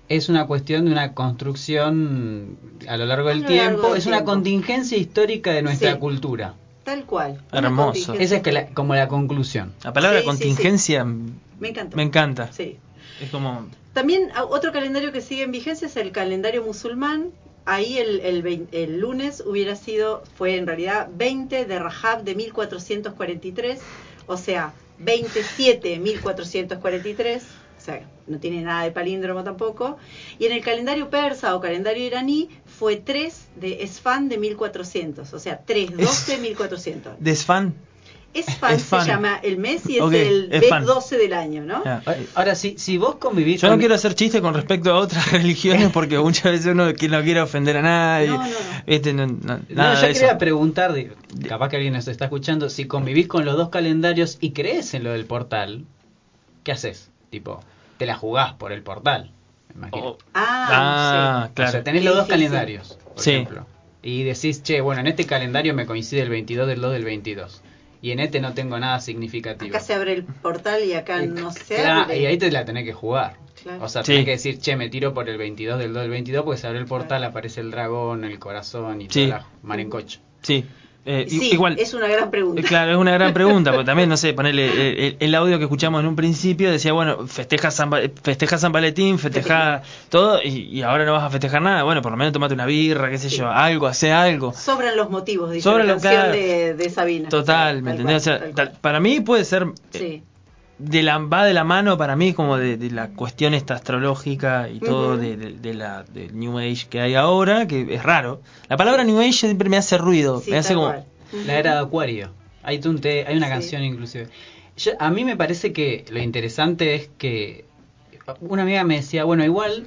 es una cuestión de una construcción a lo largo A del lo largo tiempo, del es una contingencia histórica de nuestra Sí. cultura. Tal cual. Hermoso. Esa es que la- como la conclusión. La palabra Sí, sí, contingencia Me encanta. me encanta. Sí. Es como... También a- otro calendario que sigue en vigencia es el calendario musulmán. Ahí el, el, el lunes hubiera sido, fue en realidad 20 de Rajab de 1443, o sea, 27 1443, o sea, no tiene nada de palíndromo tampoco. Y en el calendario persa o calendario iraní fue 3 de Esfán de 1400, o sea, 3, 12, 1400. Desfan. Esfán Esfán. se llama el mes y es el Esfán. B12 del año, ¿no? Ahora- si, si vos convivís Yo no con- quiero hacer chistes con respecto a otras religiones porque muchas veces uno que no quiere ofender a nadie. No, no, no. Este, no- no- yo de quería eso. preguntar, capaz que alguien nos está escuchando, si convivís con los dos calendarios y crees en lo del portal, ¿qué haces? Tipo, te la jugás por el portal. Oh, Ah, ah, O claro. sea, tenés los dos calendarios, por Sí. ejemplo. Y decís, che, bueno, en este calendario me coincide el 22 del 2 del 22. Y en este no tengo nada significativo. Acá se abre el portal y acá Y no se claro, abre. Y ahí te la tenés que jugar. Claro. O sea, Sí. tenés que decir, che, me tiro por el 22 del 2 del 22 porque se abre el portal, aparece el dragón, el corazón y Sí. toda la marencocho. Sí. Eh, Sí, igual. es una gran pregunta. Eh, Claro, es una gran pregunta, porque también, no sé, ponerle el, el audio que escuchamos en un principio decía, bueno, festeja San, festeja San Valentín, festeja todo, y, y ahora no vas a festejar nada. Bueno, por lo menos tomate una birra, qué sé Sí. yo, algo, hace algo. Sobran los motivos, dice Sobran la canción claro. de, de Sabina. Total, Tal ¿me entendés? O sea, tal para mí puede ser, eh, Sí. De la, va de la mano para mí como de, de la cuestión esta astrológica y todo Ujú. de, de- de la del New Age que hay ahora, que es raro. La palabra New Age siempre me hace ruido, Sí, me hace como... cual. La era de Acuario. Hay, un te- hay una Sí. canción inclusive. Yo- a mí me parece que lo interesante es que una amiga me decía, bueno, igual,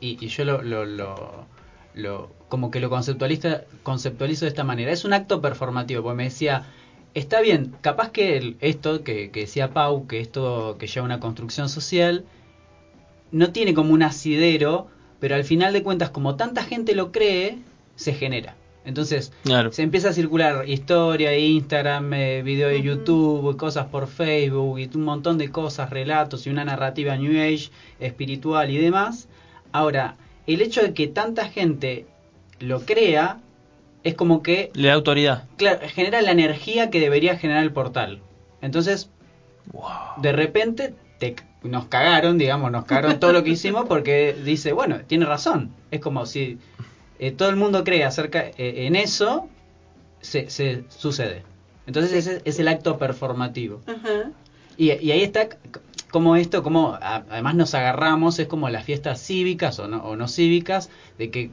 y, y yo lo, lo, lo, lo- como que lo conceptualiza, conceptualizo de esta manera, es un acto performativo, porque me decía, está bien, capaz que el- esto que, que decía Pau, que esto que lleva una construcción social, no tiene como un asidero, pero al final de cuentas, como tanta gente lo cree, se genera. Entonces, Claro. se empieza a circular historia, Instagram, eh, video de. YouTube, cosas por Facebook y un montón de cosas, relatos y una narrativa New Age, espiritual y demás. Ahora, el hecho de que tanta gente lo crea es como que, Le da autoridad. claro, genera la energía que debería generar el portal. Entonces, de repente te, nos cagaron, digamos, nos cagaron todo lo que hicimos porque dice, bueno, tiene razón. Es como si eh, todo el mundo cree acerca eh, en eso, se, se sucede. Entonces ese es el acto performativo. Ajá. Y, y ahí está como esto, como a- además nos agarramos, es como las fiestas cívicas o no, o no cívicas, de que,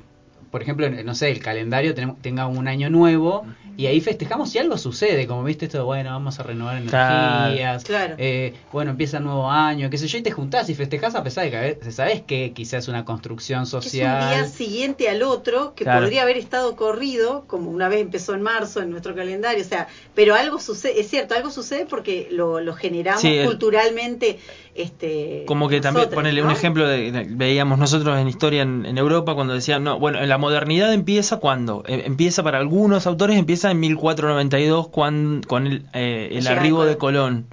por ejemplo, no sé, el calendario tenemos- tenga un año nuevo y ahí festejamos si algo sucede, como viste esto, de, bueno, vamos a renovar energías, Claro. eh, bueno, empieza el nuevo año, qué sé yo, y te juntás y festejás a pesar de que a veces sabes que quizás es una construcción Que es un social. día siguiente al otro que Claro. podría haber estado corrido, como una vez empezó en marzo en nuestro calendario, o sea, pero algo sucede, es cierto, algo sucede porque lo, lo generamos Sí, el- culturalmente. Este, Como que también, ponerle un ejemplo, de, de- veíamos nosotros en historia en, en Europa cuando decían, no, bueno, la modernidad empieza cuando, Eh, empieza para algunos autores, empieza en 1492 cuan- con el, eh, el arribo de Colón.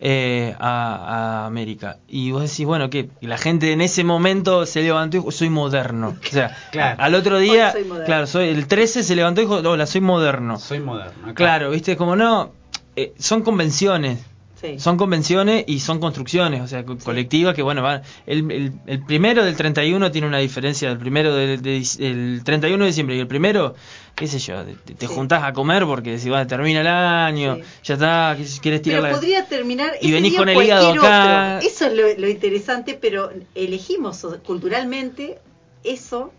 Eh, a, a América. Y vos decís, bueno, que la gente en ese momento se levantó y dijo, soy moderno. O sea, Claro. al otro día, soy claro, soy, el 13 se levantó y dijo, hola, soy moderno. Soy moderno. Claro, viste, como no, eh, son convenciones. Sí. Son convenciones y son construcciones, o sea, co- colectivas que, bueno, van. El, el, el primero del 31 tiene una diferencia del primero del de, el 31 de diciembre y el primero, qué sé yo, te, te Sí. juntás a comer porque si va, termina el año, Sí. ya está, quieres tirar Pero la. podría terminar Y ese venís día con el hígado acá. otro. Eso es lo, lo interesante, pero elegimos culturalmente eso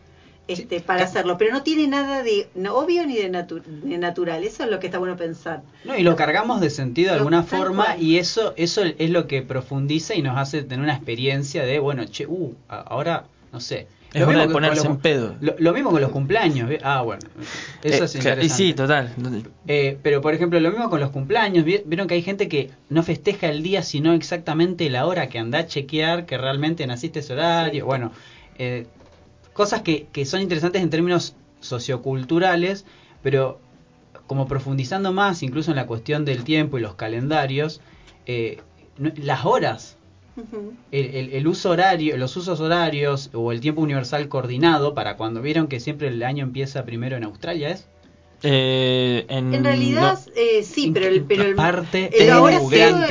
este, para hacerlo. Pero no tiene nada de no, obvio ni de, natu- de natural. Eso es lo que está bueno pensar. No, y lo cargamos de sentido de Lo- alguna forma cual. y eso eso es lo que profundiza y nos hace tener una experiencia de, bueno, che, uh, ahora, no sé. Es Lo hora mismo de ponerse los- en pedo. Lo, lo mismo con los cumpleaños. Ah, bueno. Eso Eh, es interesante. y sí, total. Eh, pero por ejemplo, lo mismo con los cumpleaños. Vi- Vieron que hay gente que no festeja el día, sino exactamente la hora que anda a chequear que realmente naciste ese horario. Sí. Bueno, eh, cosas que, que son interesantes en términos socioculturales, pero como profundizando más, incluso en la cuestión del tiempo y los calendarios, eh, no- las horas Ujú. el, el- el uso horario, los usos horarios o el tiempo universal coordinado para cuando vieron que siempre el año empieza primero en Australia es Eh, en, En realidad, no, eh, sí, pero el, pero el, Parte el ahora.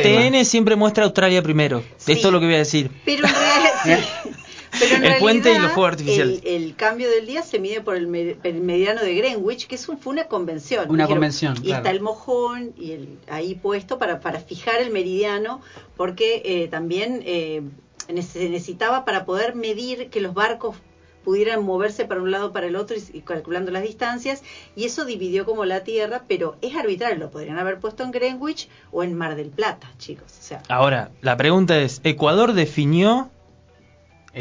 TN siempre muestra Australia primero. Sí. Esto es lo que voy a decir. Pero en realidad, sí. Pero en El puente y los fuegos artificiales. El, el cambio del día se mide por el, me- el mediano de Greenwich, que es un- fue una convención. Una convención, Y claro. está el mojón y el, ahí puesto para, para fijar el meridiano, porque eh, también eh, se necesitaba para poder medir que los barcos pudieran moverse para un lado para el otro y, y calculando las distancias y eso dividió como la Tierra pero es arbitrario lo podrían haber puesto en Greenwich o en Mar del Plata chicos o sea Ahora, la pregunta es, ¿Ecuador definió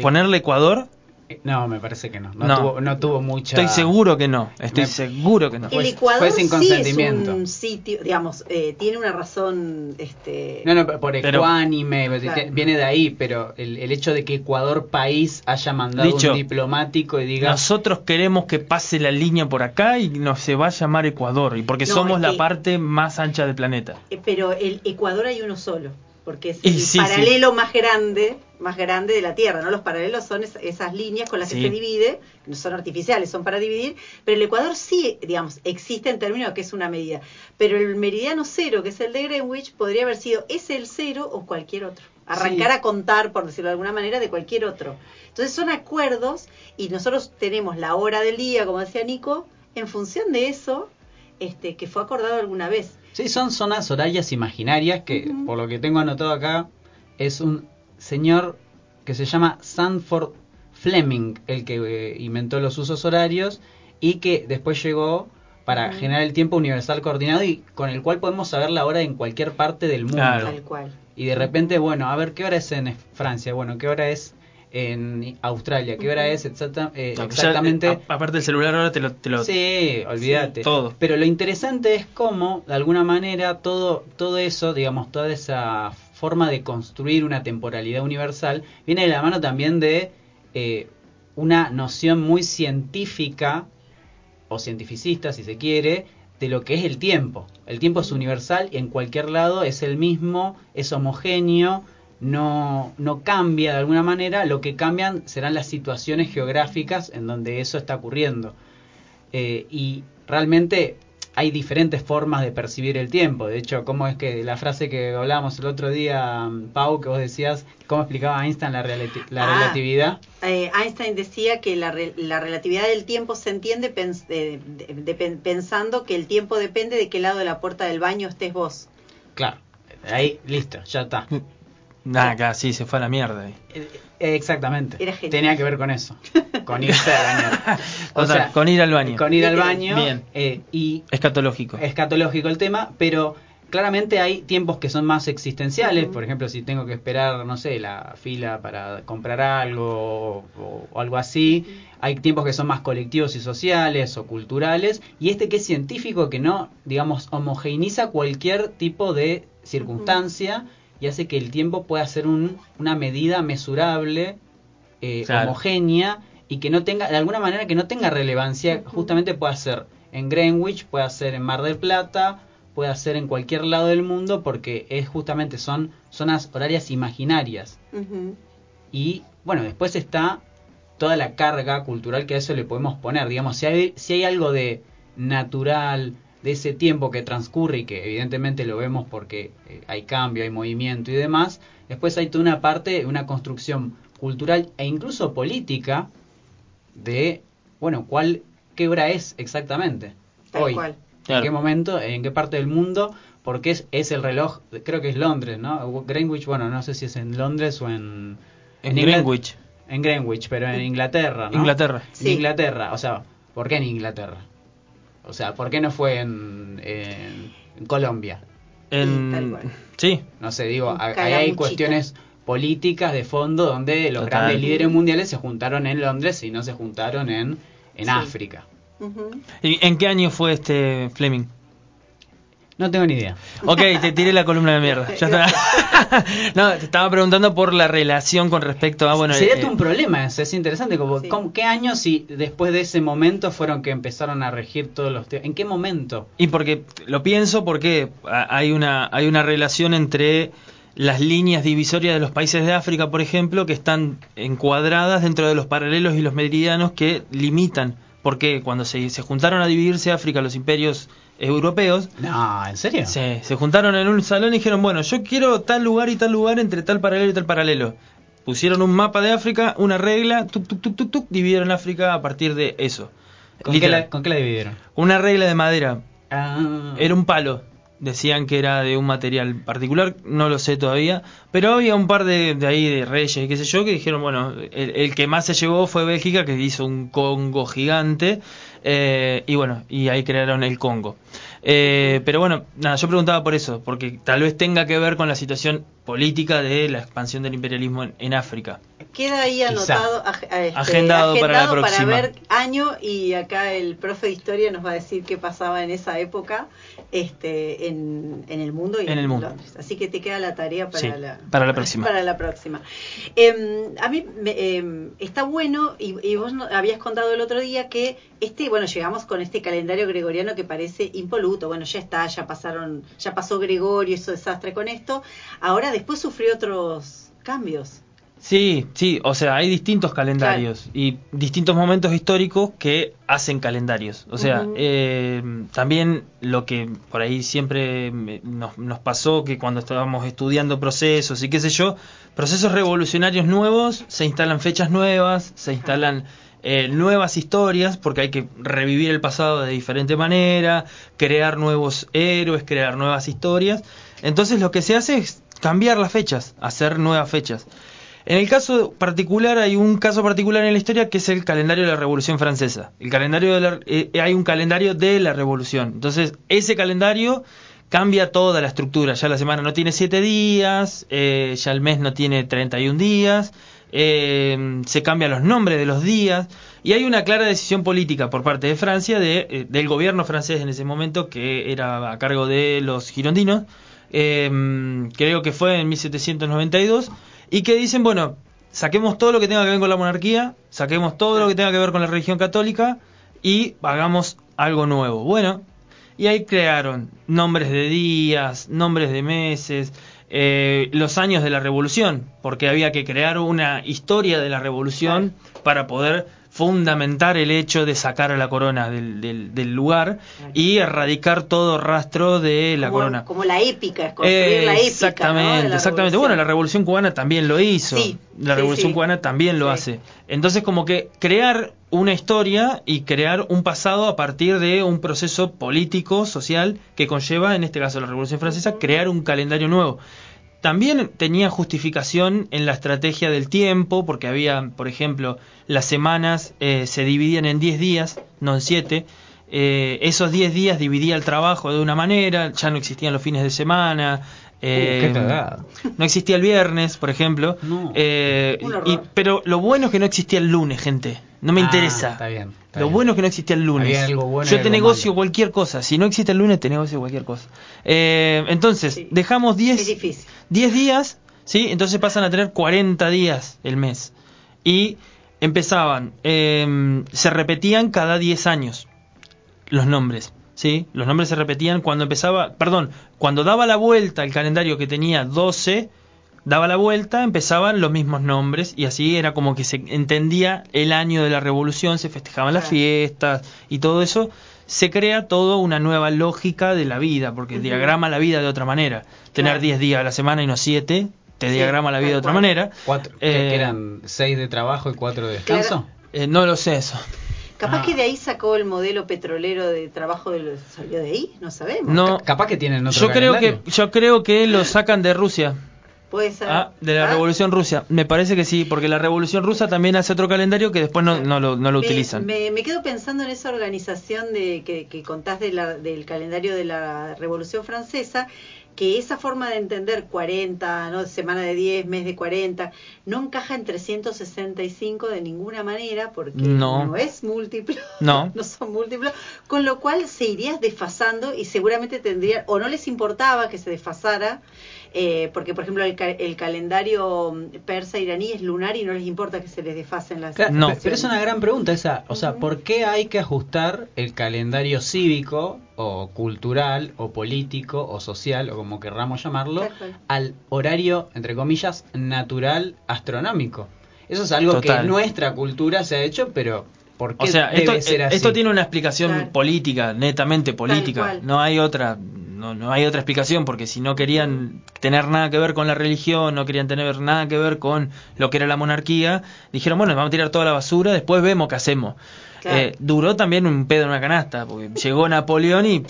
ponerle Ecuador Eh, No, me parece que no. No, No. Tuvo, no tuvo mucha. Estoy seguro que no. Estoy Me- seguro que no. El Ecuador fue sin sí es consentimiento. un sitio, digamos, eh, tiene una razón, este, No, no, por Pero- ecuánime, Claro. viene de ahí, pero el, el hecho de que Ecuador país haya mandado Dicho, un diplomático y diga, Nosotros queremos que pase la línea por acá y no se va a llamar Ecuador. Y porque No, somos es la que- parte más ancha del planeta. eh, pero el Ecuador hay uno solo, porque es Y el sí, paralelo más grande, más grande de la Tierra, ¿no? Los paralelos son es- esas líneas con las Sí. que se divide, que no son artificiales, son para dividir, pero el Ecuador sí, digamos, existe en términos de que es una medida, pero el meridiano cero, que es el de Greenwich, podría haber sido ese el cero o cualquier otro. Arrancar a contar, por decirlo de alguna manera, de cualquier otro. Entonces son acuerdos y nosotros tenemos la hora del día, como decía Nico, en función de eso, este, que fue acordado alguna vez. Sí, son zonas horarias imaginarias que, por lo que tengo anotado acá, es un señor que se llama Sanford Fleming, el que eh, inventó los usos horarios y que después llegó para generar el tiempo universal coordinado y con el cual podemos saber la hora en cualquier parte del mundo. Claro. Tal cual. Y de repente, bueno, a ver qué hora es en Francia, bueno, qué hora es en Australia, qué hora es exacta- eh, No, ya, exactamente. eh, a- aparte del celular ahora te lo... Te lo Sí, olvídate. Sí, todo. Pero lo interesante es cómo, de alguna manera, todo, todo eso, digamos, toda esa forma de construir una temporalidad universal, viene de la mano también de eh, una noción muy científica, o cientificista, si se quiere, de lo que es el tiempo. El tiempo es universal y en cualquier lado es el mismo, es homogéneo, no, no cambia de alguna manera, lo que cambian serán las situaciones geográficas en donde eso está ocurriendo. Eh, y realmente hay diferentes formas de percibir el tiempo. De hecho, ¿cómo es que la frase que hablábamos el otro día, Pau, que vos decías, cómo explicaba Einstein la, relati- la Ah. relatividad? Eh, Einstein decía que la, re- la relatividad del tiempo se entiende pens- de- de- de- pen- pensando que el tiempo depende de qué lado de la puerta del baño estés vos. Claro, ahí, listo, ya está. Nada, acá sí, se fue a la mierda. ahí. Eh, Exactamente. Era genial. Tenía que ver con eso. Con irse al baño. Total, con ir al baño. Con ir al baño. Bien. eh, y Escatológico. escatológico el tema, pero claramente hay tiempos que son más existenciales. Por ejemplo, si tengo que esperar, no sé, la fila para comprar algo o, o algo así. Hay tiempos que son más colectivos y sociales o culturales. Y este que es científico, que no, digamos, homogeneiza cualquier tipo de circunstancia y hace que el tiempo pueda ser un- una medida mesurable, eh, Claro. homogénea y que no tenga, de alguna manera, que no tenga relevancia. Justamente puede ser en Greenwich, puede ser en Mar del Plata, puede ser en cualquier lado del mundo porque es justamente son zonas horarias imaginarias. Y bueno, después está toda la carga cultural que a eso le podemos poner. Digamos, si hay, si hay algo de natural, de ese tiempo que transcurre y que evidentemente lo vemos porque eh, hay cambio, hay movimiento y demás, después hay toda una parte, una construcción cultural e incluso política de, bueno, cuál, qué hora es exactamente. Tal Hoy. cual. Claro. ¿En qué momento? ¿En qué parte del mundo? Porque es, es el reloj, creo que es Londres, ¿no? Greenwich, bueno, no sé si es en Londres o en... En Greenwich, En Greenwich, pero en Inglaterra, ¿no? Inglaterra. En Sí. Inglaterra, o sea, ¿por qué en Inglaterra? O sea, ¿por qué no fue en, en- en Colombia? En... Sí, No sé, digo, ahí hay cuestiones políticas de fondo donde los Total. grandes líderes mundiales se juntaron en Londres y no se juntaron en, en Sí. África. ¿Y ¿En qué año fue este Fleming? No tengo ni idea. Ok, te tiré la columna de mierda. Ya está. no, te estaba preguntando por la relación con respecto a, bueno, Sería eh, un problema, eso, es interesante. Como, Sí. ¿cómo- ¿Qué años y después de ese momento fueron que empezaron a regir todos los temas? ¿En qué momento? Y porque lo pienso porque hay una hay una relación entre las líneas divisorias de los países de África, por ejemplo, que están encuadradas dentro de los paralelos y los meridianos que limitan. Porque cuando se, se juntaron a dividirse África los imperios europeos, No, ¿en serio? se, se juntaron en un salón y dijeron, bueno, yo quiero tal lugar y tal lugar entre tal paralelo y tal paralelo. Pusieron un mapa de África, una regla, tuk, tuk, tuk, tuk, dividieron África a partir de eso. ¿Con qué, la, ¿Con qué la dividieron? Una regla de madera, Ah, era un palo. Decían que era de un material particular, no lo sé todavía. Pero había un par de, de ahí de reyes y qué sé yo que dijeron, bueno, el, el que más se llevó fue Bélgica, que hizo un Congo gigante. eh, y bueno, y ahí crearon el Congo. Eh, pero bueno, nada, yo preguntaba por eso, porque tal vez tenga que ver con la situación política de la expansión del imperialismo en, en África. Queda ahí anotado, a- este, Agendado para la próxima. ver año y acá el profe de historia nos va a decir qué pasaba en esa época este, en, en el mundo y En en, el mundo. Londres. Así que te queda la tarea para, Sí, la, para la próxima. Para la próxima. Em, a mí me, em, está bueno y, y vos no- habías contado el otro día que este, bueno, llegamos con este calendario gregoriano que parece impoluto. Bueno, ya está, ya pasaron, ya pasó Gregorio, hizo desastre con esto. Ahora después sufrió otros cambios. Sí, sí, o sea, hay distintos calendarios y distintos momentos históricos que hacen calendarios. O sea, eh, también lo que por ahí siempre me- nos, nos pasó que cuando estábamos estudiando procesos y qué sé yo, procesos revolucionarios nuevos, se instalan fechas nuevas, se instalan eh, nuevas historias, porque hay que revivir el pasado de diferente manera, crear nuevos héroes, crear nuevas historias. Entonces lo que se hace es cambiar las fechas, hacer nuevas fechas. En el caso particular hay un caso particular en la historia que es el calendario de la Revolución Francesa. El calendario de la- eh, hay un calendario de la Revolución. Entonces ese calendario cambia toda la estructura. Ya la semana no tiene 7 días, eh, ya el mes no tiene 31 días, eh, se cambian los nombres de los días y hay una clara decisión política por parte de Francia, de, eh, del gobierno francés en ese momento que era a cargo de los girondinos, eh, creo que fue en 1792, y que dicen, bueno, saquemos todo lo que tenga que ver con la monarquía, saquemos todo lo que tenga que ver con la religión católica y hagamos algo nuevo. Bueno, y ahí crearon nombres de días, nombres de meses, eh, los años de la revolución, porque había que crear una historia de la revolución para poder fundamentar el hecho de sacar a la corona del, del- del lugar y erradicar todo rastro de la como, corona. como la épica, es construir la épica. Exactamente, la exactamente. revolución. Bueno, la Revolución Cubana también lo hizo. Sí, la sí, Revolución sí. Cubana también lo hace. Entonces, como que crear una historia y crear un pasado a partir de un proceso político, social, que conlleva, en este caso la Revolución Francesa, crear un calendario nuevo. También tenía justificación en la estrategia del tiempo, porque había, por ejemplo, las semanas eh, se dividían en 10 días, no en 7. Eh, esos 10 días dividía el trabajo de una manera, ya no existían los fines de semana. Eh, qué no existía el viernes, por ejemplo. No. Eh, y- pero lo bueno es que no existía el lunes, gente. No me Ah, interesa. está bien, está lo bien. bueno es que no existía el lunes. Había algo bueno y Yo algo te negocio malo. cualquier cosa. Si no existe el lunes, te negocio cualquier cosa. Eh, entonces, Sí. dejamos 10 Es difícil. 10 días, ¿sí? Entonces pasan a tener 40 días el mes. Y empezaban, eh, se repetían cada 10 años los nombres, ¿sí? Los nombres se repetían cuando empezaba, perdón, cuando daba la vuelta el calendario que tenía 12, daba la vuelta, empezaban los mismos nombres y así era como que se entendía el año de la revolución, se festejaban las fiestas y todo eso. Se crea todo una nueva lógica de la vida, porque diagrama la vida de otra manera. Tener Claro. 10 días a la semana y no 7, te Sí, diagrama la vida de otra manera. Cuatro, Eh, que eran seis de trabajo y cuatro de descanso. Eh, no lo sé eso. Capaz Ah. que de ahí sacó el modelo petrolero de trabajo de los, salió de ahí, no sabemos. No, Ca- Capaz que tienen otro yo creo que yo creo que lo sacan de Rusia. Puede ser. Ah, de la Ah, Revolución Rusa. Me parece que sí, porque la Revolución Rusa también hace otro calendario que después no, no lo, no lo me, utilizan. Me, me quedo pensando en esa organización de que, que contás de la, del calendario de la Revolución Francesa, que esa forma de entender 40, ¿no? semana de 10, mes de 40, no encaja en 365 de ninguna manera porque No. no, es múltiplo, No. no son múltiplos, con lo cual se iría desfasando y seguramente tendría, o no les importaba que se desfasara, eh, porque por ejemplo el, ca- el calendario mm, persa iraní es lunar y no les importa que se les desfasen las Claro, No. pe- Pero es una gran pregunta esa. O sea, ¿por qué hay que ajustar el calendario cívico o cultural o político o social o como querramos llamarlo al horario, entre comillas, natural astronómico? Eso es algo Total. que nuestra cultura se ha hecho, pero ¿por qué O sea, debe esto, ser eh, así? esto tiene una explicación Claro. política, netamente política. No hay otra, no, no hay otra explicación, porque si no querían tener nada que ver con la religión, no querían tener nada que ver con lo que era la monarquía, dijeron, bueno, vamos a tirar toda la basura, después vemos qué hacemos. Claro. Eh, duró también un pedo en una canasta, porque llegó Napoleón y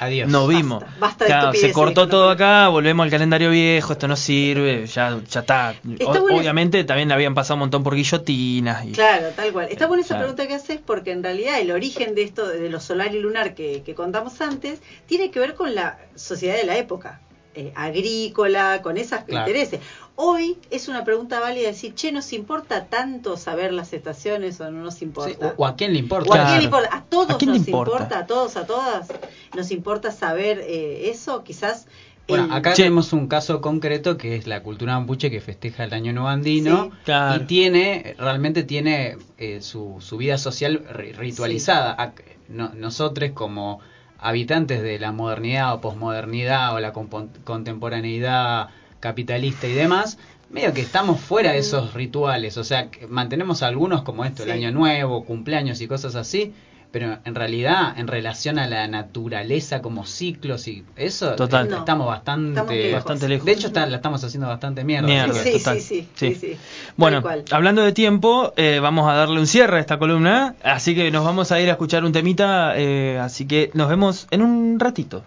Adiós. no vimos. Basta, basta de Claro, se cortó todo acá, volvemos al calendario viejo, esto no sirve, ya, ya está. O- bueno. obviamente también habían pasado un montón por guillotinas. Y, Claro, tal cual. Está buena esa Claro. pregunta que haces porque en realidad el origen de esto, de lo solar y lunar que, que contamos antes, tiene que ver con la sociedad de la época. eh, agrícola, con esos Claro. intereses. Hoy es una pregunta válida decir, che, ¿nos importa tanto saber las estaciones o no nos Sí, importa? o, o a quién le importa. ¿O a quién le importa? ¿A todos ¿A quién le nos importa? importa? ¿A todos, a todas? ¿Nos importa saber eh, eso? Quizás... Bueno, el- acá Che. tenemos un caso concreto que es la cultura mapuche que festeja el Año Nuevo Andino Sí. Claro. y tiene, realmente tiene eh, su, su vida social ri- ritualizada. Ac- no- nosotros como habitantes de la modernidad o posmodernidad o la contemporaneidad capitalista y demás, medio que estamos fuera de esos rituales, o sea, que mantenemos algunos como esto, el. Año Nuevo, cumpleaños y cosas así, pero en realidad, en relación a la naturaleza como ciclos y eso, Total. eh, No. estamos bastante Estamos lejos. Bastante lejos. De hecho, está- la estamos haciendo bastante mierda. Mierda, Sí, total. sí, sí, Sí. sí, sí. Bueno, hablando de tiempo, eh, vamos a darle un cierre a esta columna, así que nos vamos a ir a escuchar un temita, eh, así que nos vemos en un ratito.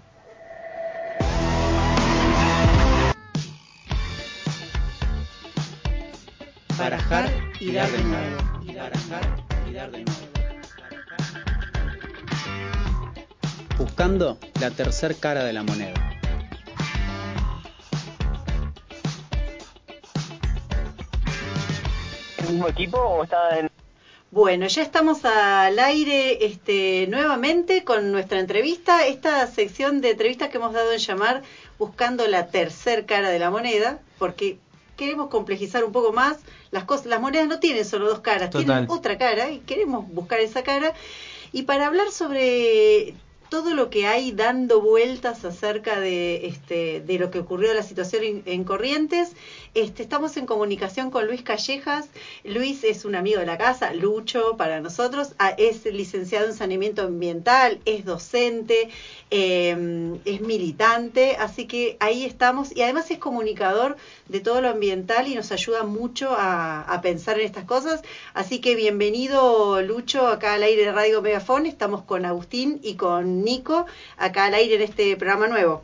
Barajar y dar de nuevo. Barajar y dar de nuevo. Buscando la tercer cara de la moneda. el mismo equipo o está en Bueno, ya estamos al aire este, nuevamente con nuestra entrevista, esta sección de entrevistas que hemos dado en llamar Buscando la tercer cara de la moneda, porque queremos complejizar un poco más las cosas. Las monedas no tienen solo dos caras, Total. tienen otra cara y queremos buscar esa cara. Y para hablar sobre todo lo que hay dando vueltas acerca de, este, de lo que ocurrió la situación en, en Corrientes. Este, estamos en comunicación con Luis Callejas. Luis es un amigo de la casa, Lucho para nosotros. Ah, es licenciado en saneamiento ambiental, es docente, eh, es militante, así que ahí estamos. Y además es comunicador de todo lo ambiental y nos ayuda mucho a pensar en estas cosas. Así que bienvenido Lucho acá al aire de Radio Megafón. Estamos con Agustín y con Nico acá al aire en este programa nuevo.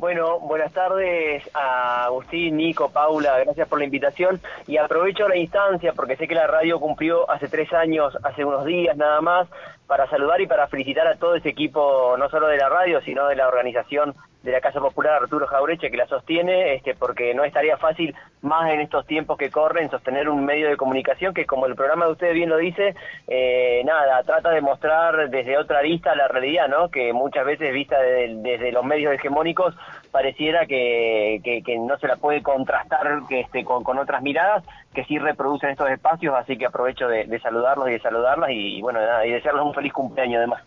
Bueno, buenas tardes a Agustín, Nico, Paula, gracias por la invitación y aprovecho la instancia porque sé que la radio cumplió hace tres años, hace unos días nada más, para saludar y para felicitar a todo ese equipo, no solo de la radio, sino de la organización de la Casa Popular Arturo Jaureche que la sostiene, este, porque no es tarea fácil, más en estos tiempos que corren, sostener un medio de comunicación que, como el programa de ustedes bien lo dice, eh, nada, trata de mostrar desde otra arista la realidad, ¿no? Que muchas veces vista desde los medios hegemónicos pareciera que, que, que no se la puede contrastar que, este, con, con otras miradas que sí reproducen estos espacios, así que aprovecho de, de saludarlos y de saludarlas y, bueno, nada, y desearles un feliz cumpleaños además.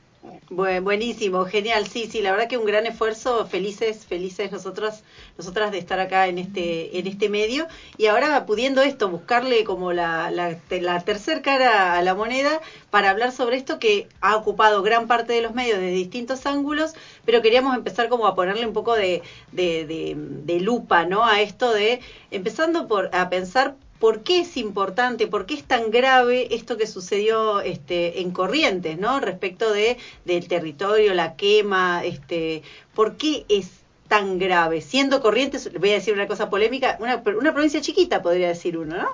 Buen, buenísimo, genial, sí, sí, la verdad que un gran esfuerzo, felices, felices nosotras, nosotras de estar acá en este, en este medio. Y ahora pudiendo esto, buscarle como la, la, te- la tercer cara a la moneda para hablar sobre esto que ha ocupado gran parte de los medios desde distintos ángulos, pero queríamos empezar como a ponerle un poco de, de, de, de lupa, ¿no? A esto de, empezando por, a pensar por qué es importante, por qué es tan grave esto que sucedió este, en Corrientes, ¿no? Respecto de del territorio, la quema, este, ¿por qué es tan grave? Siendo Corrientes, voy a decir una cosa polémica, una, una provincia chiquita podría decir uno, ¿no?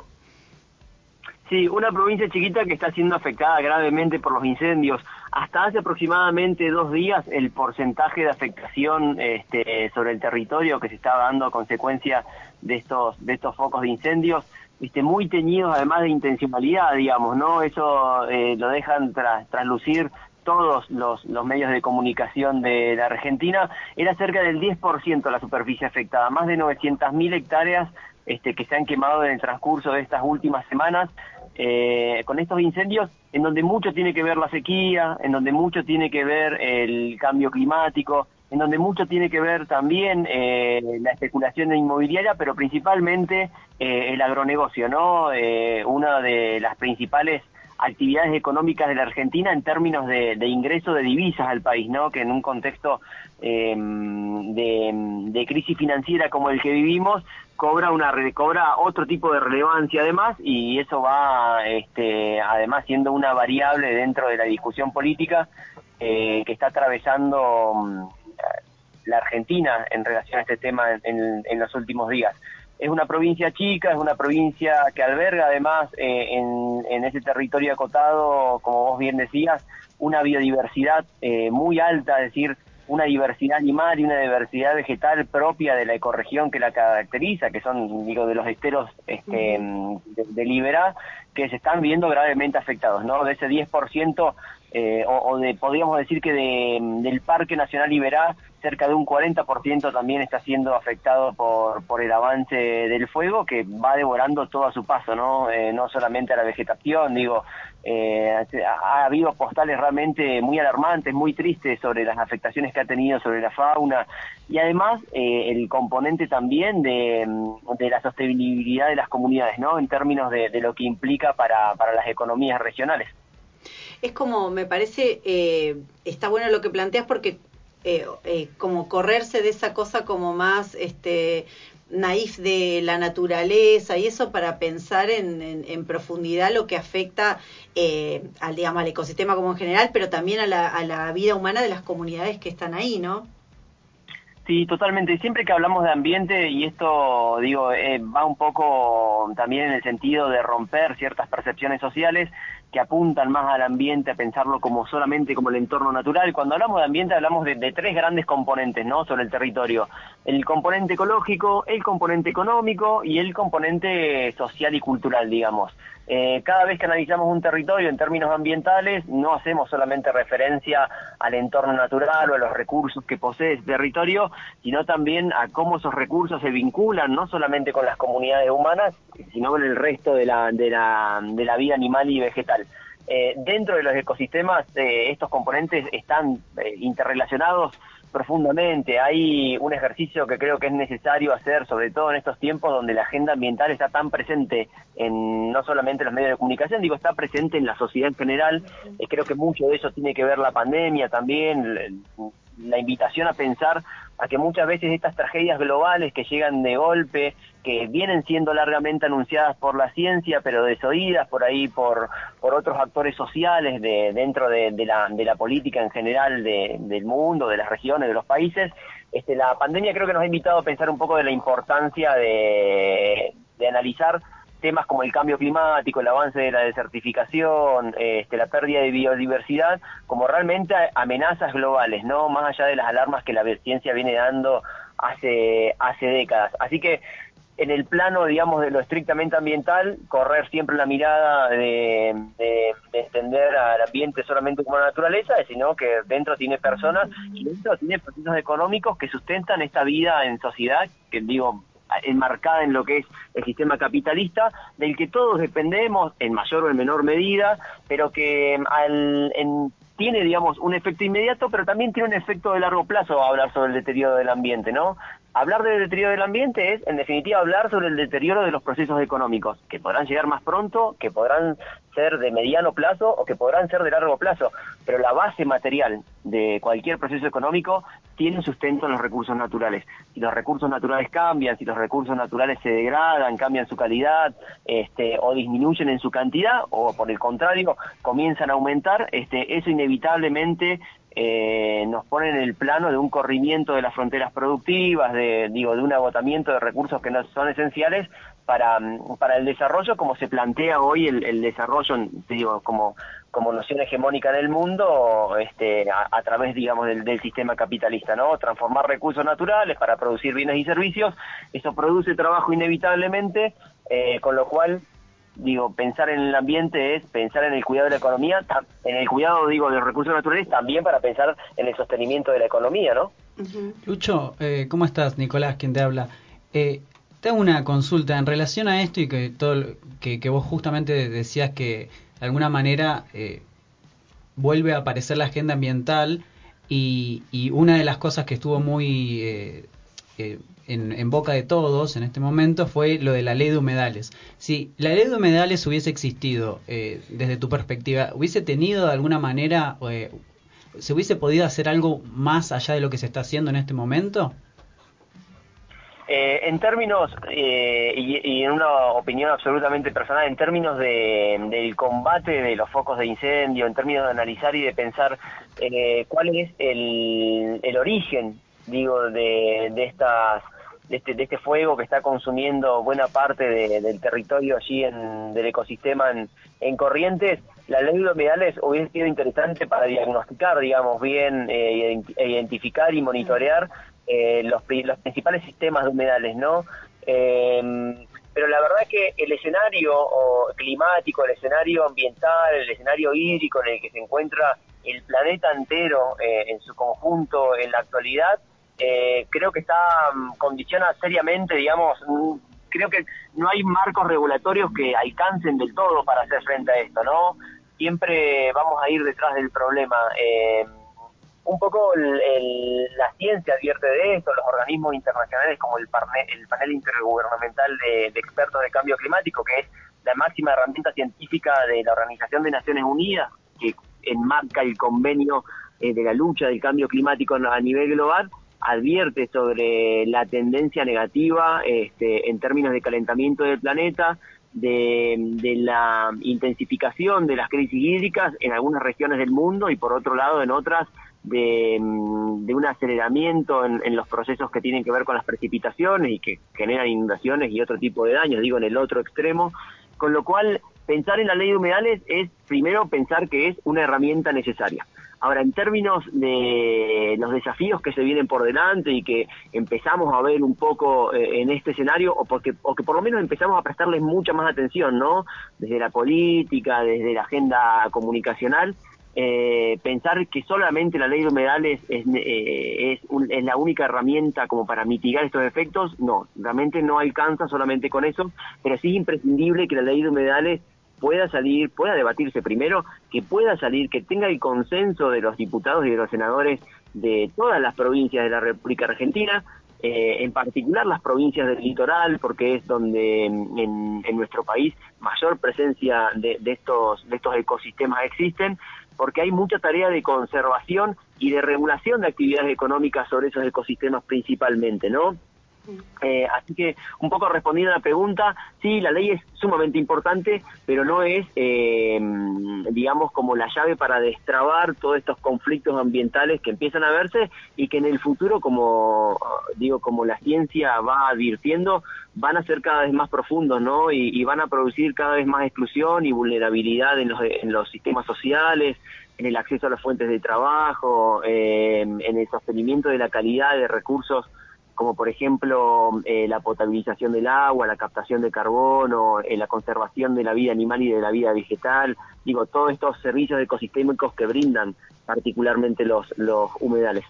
Sí, una provincia chiquita que está siendo afectada gravemente por los incendios. Hasta hace aproximadamente dos días el porcentaje de afectación este, sobre el territorio que se estaba dando a consecuencia de estos de estos focos de incendios, este, muy teñidos además de intencionalidad, digamos, ¿no? Eso eh, lo dejan tras, traslucir todos los, los medios de comunicación de la Argentina, era cerca del 10% la superficie afectada, más de 900.000 hectáreas este, que se han quemado en el transcurso de estas últimas semanas eh, con estos incendios, en donde mucho tiene que ver la sequía, en donde mucho tiene que ver el cambio climático, en donde mucho tiene que ver también eh, la especulación inmobiliaria, pero principalmente eh, el agronegocio, ¿no? Eh, una de las principales actividades económicas de la Argentina en términos de, de ingreso de divisas al país, ¿no? Que en un contexto eh, de, de crisis financiera como el que vivimos cobra una cobra otro tipo de relevancia además y eso va este además siendo una variable dentro de la discusión política eh, que está atravesando la Argentina en relación a este tema en, en- en los últimos días. Es una provincia chica, es una provincia que alberga además eh, en, en ese territorio acotado, como vos bien decías, una biodiversidad eh, muy alta, es decir, una diversidad animal y una diversidad vegetal propia de la ecorregión que la caracteriza, que son, digo, de los esteros este, de, de Liberá, que se están viendo gravemente afectados, ¿no? De ese 10%, eh, o, de, podríamos decir que de, del Parque Nacional Iberá, cerca de un 40% también está siendo afectado por, por el avance del fuego, que va devorando todo a su paso, ¿no? Eh, no solamente a la vegetación, digo, eh, ha, habido postales realmente muy alarmantes, muy tristes sobre las afectaciones que ha tenido sobre la fauna y además eh, el componente también de, de, la sostenibilidad de las comunidades, ¿no? En términos de, de lo que implica para, para las economías regionales es como, me parece, eh, está bueno lo que planteas porque eh, eh, como correrse de esa cosa como más este naif de la naturaleza y eso para pensar en, en, profundidad lo que afecta eh, al digamos al ecosistema como en general pero también a la, a la vida humana de las comunidades que están ahí no Sí, totalmente. Siempre que hablamos de ambiente, y esto digo, eh, va un poco también en el sentido de romper ciertas percepciones sociales, que apuntan más al ambiente, a pensarlo como solamente como el entorno natural. Cuando hablamos de ambiente hablamos de, de, tres grandes componentes ¿no? sobre el territorio. El componente ecológico, el componente económico y el componente social y cultural, digamos. Eh, cada vez que analizamos un territorio en términos ambientales, no hacemos solamente referencia al entorno natural o a los recursos que posee ese territorio, sino también a cómo esos recursos se vinculan no solamente con las comunidades humanas, sino con el resto de la, de la, de la vida animal y vegetal. Eh, dentro de los ecosistemas, eh, estos componentes están eh, interrelacionados profundamente. Hay un ejercicio que creo que es necesario hacer, sobre todo en estos tiempos donde la agenda ambiental está tan presente en no solamente en los medios de comunicación, digo, está presente en la sociedad en general. Eh, creo que mucho de eso tiene que ver la pandemia también, la invitación a pensar a que muchas veces estas tragedias globales que llegan de golpe, que vienen siendo largamente anunciadas por la ciencia, pero desoídas por ahí por, por otros actores sociales de, dentro de, la, de la política en general de, del mundo, de las regiones, de los países, este, la pandemia creo que nos ha invitado a pensar un poco de la importancia de, de analizar temas como el cambio climático, el avance de la desertificación, este, la pérdida de biodiversidad, como realmente amenazas globales, no más allá de las alarmas que la ciencia viene dando hace, hace décadas. Así que en el plano, digamos, de lo estrictamente ambiental, correr siempre la mirada de, de, de entender al ambiente solamente como naturaleza, sino que dentro tiene personas y dentro tiene procesos económicos que sustentan esta vida en sociedad, que digo, enmarcada en lo que es el sistema capitalista, del que todos dependemos en mayor o en menor medida, pero que mm, al, en, tiene, digamos, un efecto inmediato, pero también tiene un efecto de largo plazo hablar sobre el deterioro del ambiente, ¿no? Hablar del deterioro del ambiente es, en definitiva, hablar sobre el deterioro de los procesos económicos, que podrán llegar más pronto, que podrán ser de mediano plazo o que podrán ser de largo plazo, pero la base material de cualquier proceso económico tiene sustento en los recursos naturales. Si los recursos naturales cambian, si los recursos naturales se degradan, cambian su calidad, este, o disminuyen en su cantidad, o por el contrario, comienzan a aumentar, este, eso inevitablemente eh, nos pone en el plano de un corrimiento de las fronteras productivas, de, digo, de un agotamiento de recursos que no son esenciales para, para el desarrollo, como se plantea hoy el, desarrollo, digo, como, como noción hegemónica en el mundo, este, a, a través, digamos, del, del, sistema capitalista, ¿no? Transformar recursos naturales para producir bienes y servicios, eso produce trabajo inevitablemente, eh, con lo cual digo, pensar en el ambiente es pensar en el cuidado de la economía, en el cuidado, digo, de los recursos naturales, también para pensar en el sostenimiento de la economía, ¿no? Uh -huh. Lucho, eh, ¿cómo estás? Nicolás, quien te habla. Eh, te hago una consulta en relación a esto y que todo que, que vos justamente decías que de alguna manera eh, vuelve a aparecer la agenda ambiental y, y, una de las cosas que estuvo muy eh, eh, en, en, boca de todos en este momento fue lo de la ley de humedales. Si la ley de humedales hubiese existido eh, desde tu perspectiva, ¿hubiese tenido de alguna manera, eh, se hubiese podido hacer algo más allá de lo que se está haciendo en este momento? Eh, en términos, eh, y, en una opinión absolutamente personal, en términos de, del combate de los focos de incendio, en términos de analizar y de pensar eh, cuál es el, el origen, digo, de estas de este, de este fuego que está consumiendo buena parte del territorio allí en, del ecosistema en, en Corrientes, la ley de humedales hubiese sido interesante para diagnosticar, digamos, bien, eh, identificar y monitorear eh, los, los principales sistemas de humedales, ¿no? Eh, pero la verdad es que el escenario climático, el escenario ambiental, el escenario hídrico en el que se encuentra el planeta entero eh, en su conjunto en la actualidad, eh, creo que está mm, condiciona seriamente, digamos, mm, creo que no hay marcos regulatorios que alcancen del todo para hacer frente a esto, ¿no? Siempre vamos a ir detrás del problema. Eh, un poco la ciencia advierte de esto, los organismos internacionales como el, el panel intergubernamental de, expertos de cambio climático, que es la máxima herramienta científica de la Organización de Naciones Unidas, que enmarca el convenio eh, de la lucha del cambio climático a nivel global, advierte sobre la tendencia negativa este, en términos de calentamiento del planeta, de, la intensificación de las crisis hídricas en algunas regiones del mundo y por otro lado en otras de, de un aceleramiento en, en, los procesos que tienen que ver con las precipitaciones y que generan inundaciones y otro tipo de daños, digo en el otro extremo, con lo cual pensar en la ley de humedales es primero pensar que es una herramienta necesaria. Ahora, en términos de los desafíos que se vienen por delante y que empezamos a ver un poco eh, en este escenario, o, porque, o que por lo menos empezamos a prestarles mucha más atención, ¿no? Desde la política, desde la agenda comunicacional, eh, pensar que solamente la ley de humedales es, eh, es, es, la única herramienta como para mitigar estos efectos, no, realmente no alcanza solamente con eso, pero sí es imprescindible que la ley de humedales pueda salir, pueda debatirse primero, que pueda salir, que tenga el consenso de los diputados y de los senadores de todas las provincias de la República Argentina, eh, en particular las provincias del litoral, porque es donde en, nuestro país mayor presencia de, estos, de estos ecosistemas existen, porque hay mucha tarea de conservación y de regulación de actividades económicas sobre esos ecosistemas principalmente, ¿no? Eh, así que, un poco respondiendo a la pregunta, sí, la ley es sumamente importante, pero no es, eh, digamos, como la llave para destrabar todos estos conflictos ambientales que empiezan a verse y que en el futuro, como digo, como la ciencia va advirtiendo, van a ser cada vez más profundos, ¿no? Y, van a producir cada vez más exclusión y vulnerabilidad en los, en los sistemas sociales, en el acceso a las fuentes de trabajo, eh, en el sostenimiento de la calidad de recursos como por ejemplo eh, la potabilización del agua, la captación de carbono, eh, la conservación de la vida animal y de la vida vegetal, digo, todos estos servicios ecosistémicos que brindan particularmente los, los humedales.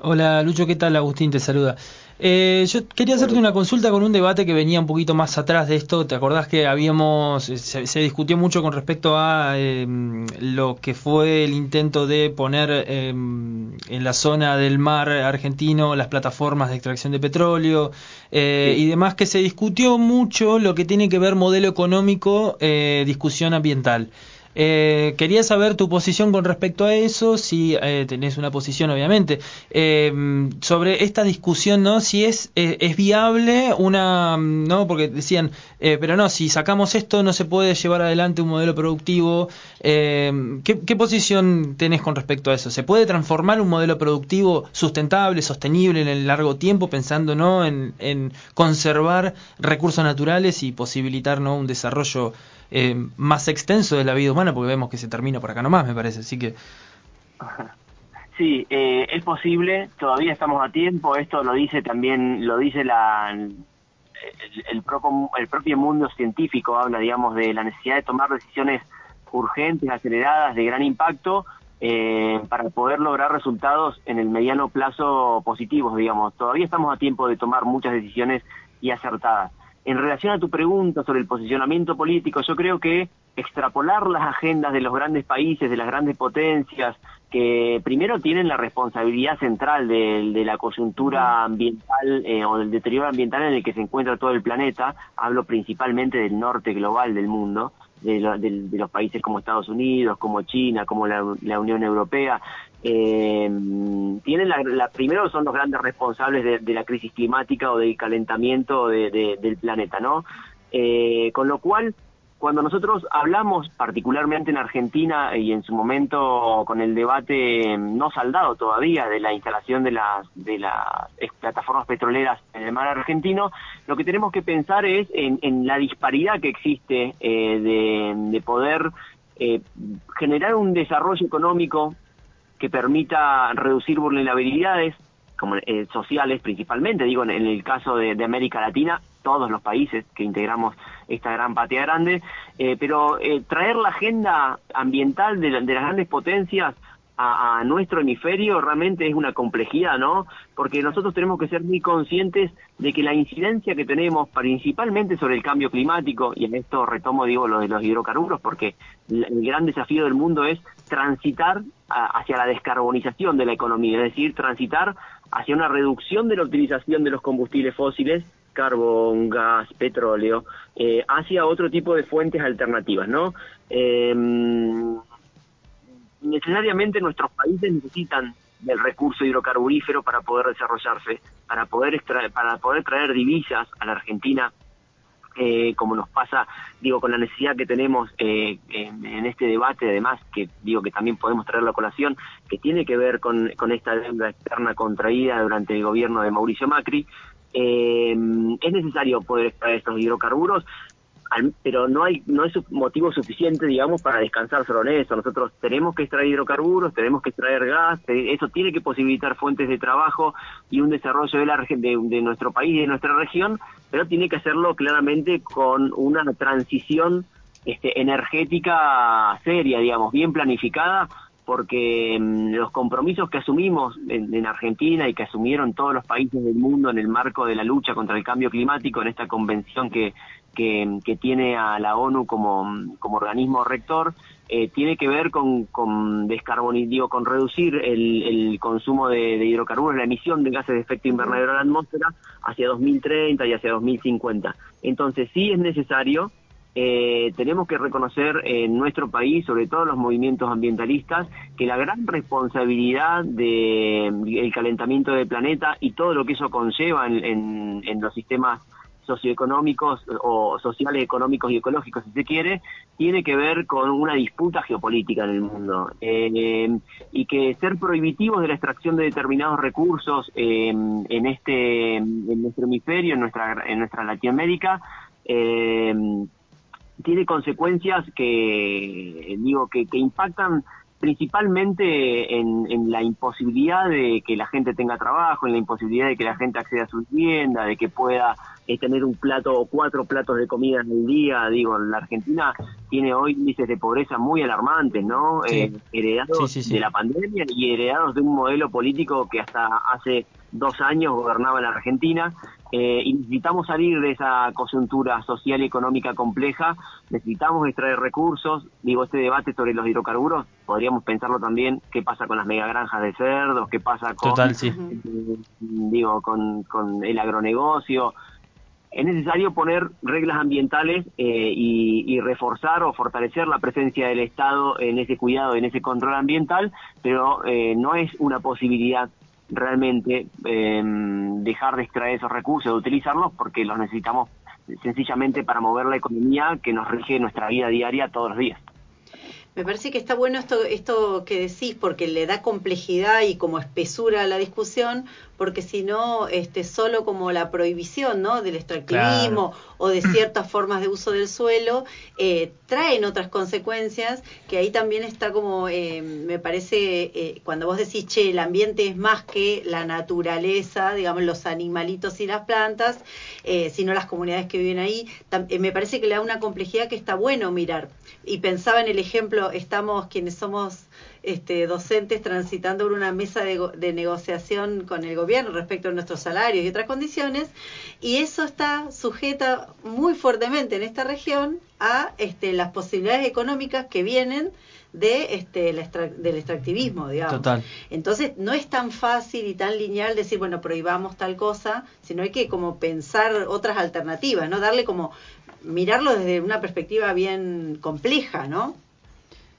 Hola Lucho, ¿qué tal? Agustín te saluda. Eh, yo quería hacerte una consulta con un debate que venía un poquito más atrás de esto. ¿Te acordás que habíamos, eh, se, discutió mucho con respecto a em, lo que fue el intento de poner em, en la zona del mar argentino las plataformas de extracción de petróleo eh, y demás, que se discutió mucho lo que tiene que ver modelo económico, discusión ambiental. Eh, quería saber tu posición con respecto a eso, si eh, tenés una posición obviamente, eh, sobre esta discusión, ¿no? Si es, eh, es viable una, ¿no? Porque decían, eh, pero no, si sacamos esto no se puede llevar adelante un modelo productivo. ¿qué, ¿Qué posición tenés con respecto a eso? ¿Se puede transformar un modelo productivo sustentable, sostenible en el largo tiempo, pensando, ¿no? En, en conservar recursos naturales y posibilitar, ¿no? Un desarrollo eh, más extenso de la vida humana, porque vemos que se termina por acá nomás, me parece. Así que. Sí, eh, es posible, todavía estamos a tiempo. Esto lo dice también, lo dice la, el, propio, el propio mundo científico, habla, digamos, de la necesidad de tomar decisiones urgentes, aceleradas, de gran impacto, eh, para poder lograr resultados en el mediano plazo positivos, digamos. Todavía estamos a tiempo de tomar muchas decisiones y acertadas. En relación a tu pregunta sobre el posicionamiento político, yo creo que extrapolar las agendas de los grandes países, de las grandes potencias, que primero tienen la responsabilidad central de, la coyuntura ambiental eh, o del deterioro ambiental en el que se encuentra todo el planeta, hablo principalmente del norte global del mundo, de, los países como Estados Unidos, como China, como la, Unión Europea, eh, tienen la, primero son los grandes responsables de, la crisis climática o del calentamiento del planeta, ¿no? Eh, con lo cual cuando nosotros hablamos, particularmente en Argentina y en su momento con el debate no saldado todavía de la instalación de las, de las plataformas petroleras en el mar argentino, lo que tenemos que pensar es en, la disparidad que existe eh, de, poder eh, generar un desarrollo económico que permita reducir vulnerabilidades, como eh, sociales principalmente, digo, en, el caso de, América Latina, todos los países que integramos esta gran patria grande, eh, pero eh, traer la agenda ambiental de, de las grandes potencias a, nuestro hemisferio realmente es una complejidad, ¿no? Porque nosotros tenemos que ser muy conscientes de que la incidencia que tenemos principalmente sobre el cambio climático, y en esto retomo, digo, lo de los hidrocarburos, porque el gran desafío del mundo es transitar hacia la descarbonización de la economía, es decir, transitar hacia una reducción de la utilización de los combustibles fósiles carbón, gas, petróleo, eh, hacia otro tipo de fuentes alternativas, ¿no? Eh, necesariamente nuestros países necesitan del recurso hidrocarburífero para poder desarrollarse, para poder para poder traer divisas a la Argentina, eh, como nos pasa, digo, con la necesidad que tenemos eh, en, este debate, además, que digo que también podemos traer la colación, que tiene que ver con, con esta deuda externa contraída durante el gobierno de Mauricio Macri, eh, es necesario poder extraer estos hidrocarburos pero no hay no es motivo suficiente, digamos, para descansar solo en eso. Nosotros tenemos que extraer hidrocarburos, tenemos que extraer gas, eso tiene que posibilitar fuentes de trabajo y un desarrollo de, la, de, de nuestro país y de nuestra región, pero tiene que hacerlo claramente con una transición este, energética seria, digamos, bien planificada, porque mm, los compromisos que asumimos en, Argentina y que asumieron todos los países del mundo en el marco de la lucha contra el cambio climático, en esta convención que, que, tiene a la ONU como, como organismo rector, eh, tiene que ver con, con con reducir el, el consumo de, hidrocarburos, la emisión de gases de efecto invernadero a la atmósfera hacia 2030 y hacia 2050. Entonces sí es necesario eh, tenemos que reconocer en nuestro país, sobre todo los movimientos ambientalistas, que la gran responsabilidad del calentamiento del planeta y todo lo que eso conlleva en, en, los sistemas socioeconómicos o sociales, económicos y ecológicos, si se quiere, tiene que ver con una disputa geopolítica en el mundo. Eh, y que ser prohibitivos de la extracción de determinados recursos eh, en este en nuestro hemisferio, en nuestra, en nuestra Latinoamérica, eh, tiene consecuencias que digo que, que impactan principalmente en, en, la imposibilidad de que la gente tenga trabajo, en la imposibilidad de que la gente acceda a su vivienda, de que pueda eh, tener un plato o cuatro platos de comida en el día. Digo, la Argentina tiene hoy índices de pobreza muy alarmantes, ¿no? Eh, heredados de la pandemia y heredados de un modelo político que hasta hace dos años gobernaba la Argentina eh, y necesitamos salir de esa coyuntura social y económica compleja, necesitamos extraer recursos, digo, este debate sobre los hidrocarburos, podríamos pensarlo también, qué pasa con las megagranjas de cerdos, qué pasa con, digo, con, con el agronegocio, es necesario poner reglas ambientales eh, y, reforzar o fortalecer la presencia del Estado en ese cuidado, en ese control ambiental, pero eh, no es una posibilidad realmente eh, dejar de extraer esos recursos, de utilizarlos, porque los necesitamos sencillamente para mover la economía que nos rige nuestra vida diaria todos los días. Me parece que está bueno esto, esto que decís, porque le da complejidad y como espesura a la discusión, porque si no, este, solo como la prohibición ¿no? del extractivismo o de ciertas formas de uso del suelo, eh, traen otras consecuencias, que ahí también está como, eh, me parece, eh, cuando vos decís, che, el ambiente es más que la naturaleza, digamos, los animalitos y las plantas, sino las comunidades que viven ahí, me parece que le da una complejidad que está bueno mirar. Y pensaba en el ejemplo, estamos quienes somos este, docentes transitando por una mesa de, negociación con el gobierno respecto a nuestros salarios y otras condiciones, y eso está sujeta muy fuertemente en esta región a este, las posibilidades económicas que vienen de este del extractivismo, digamos. Entonces no es tan fácil y tan lineal decir, bueno, prohibamos tal cosa, sino hay que como pensar otras alternativas, ¿no? Darle como mirarlo desde una perspectiva bien compleja, ¿no?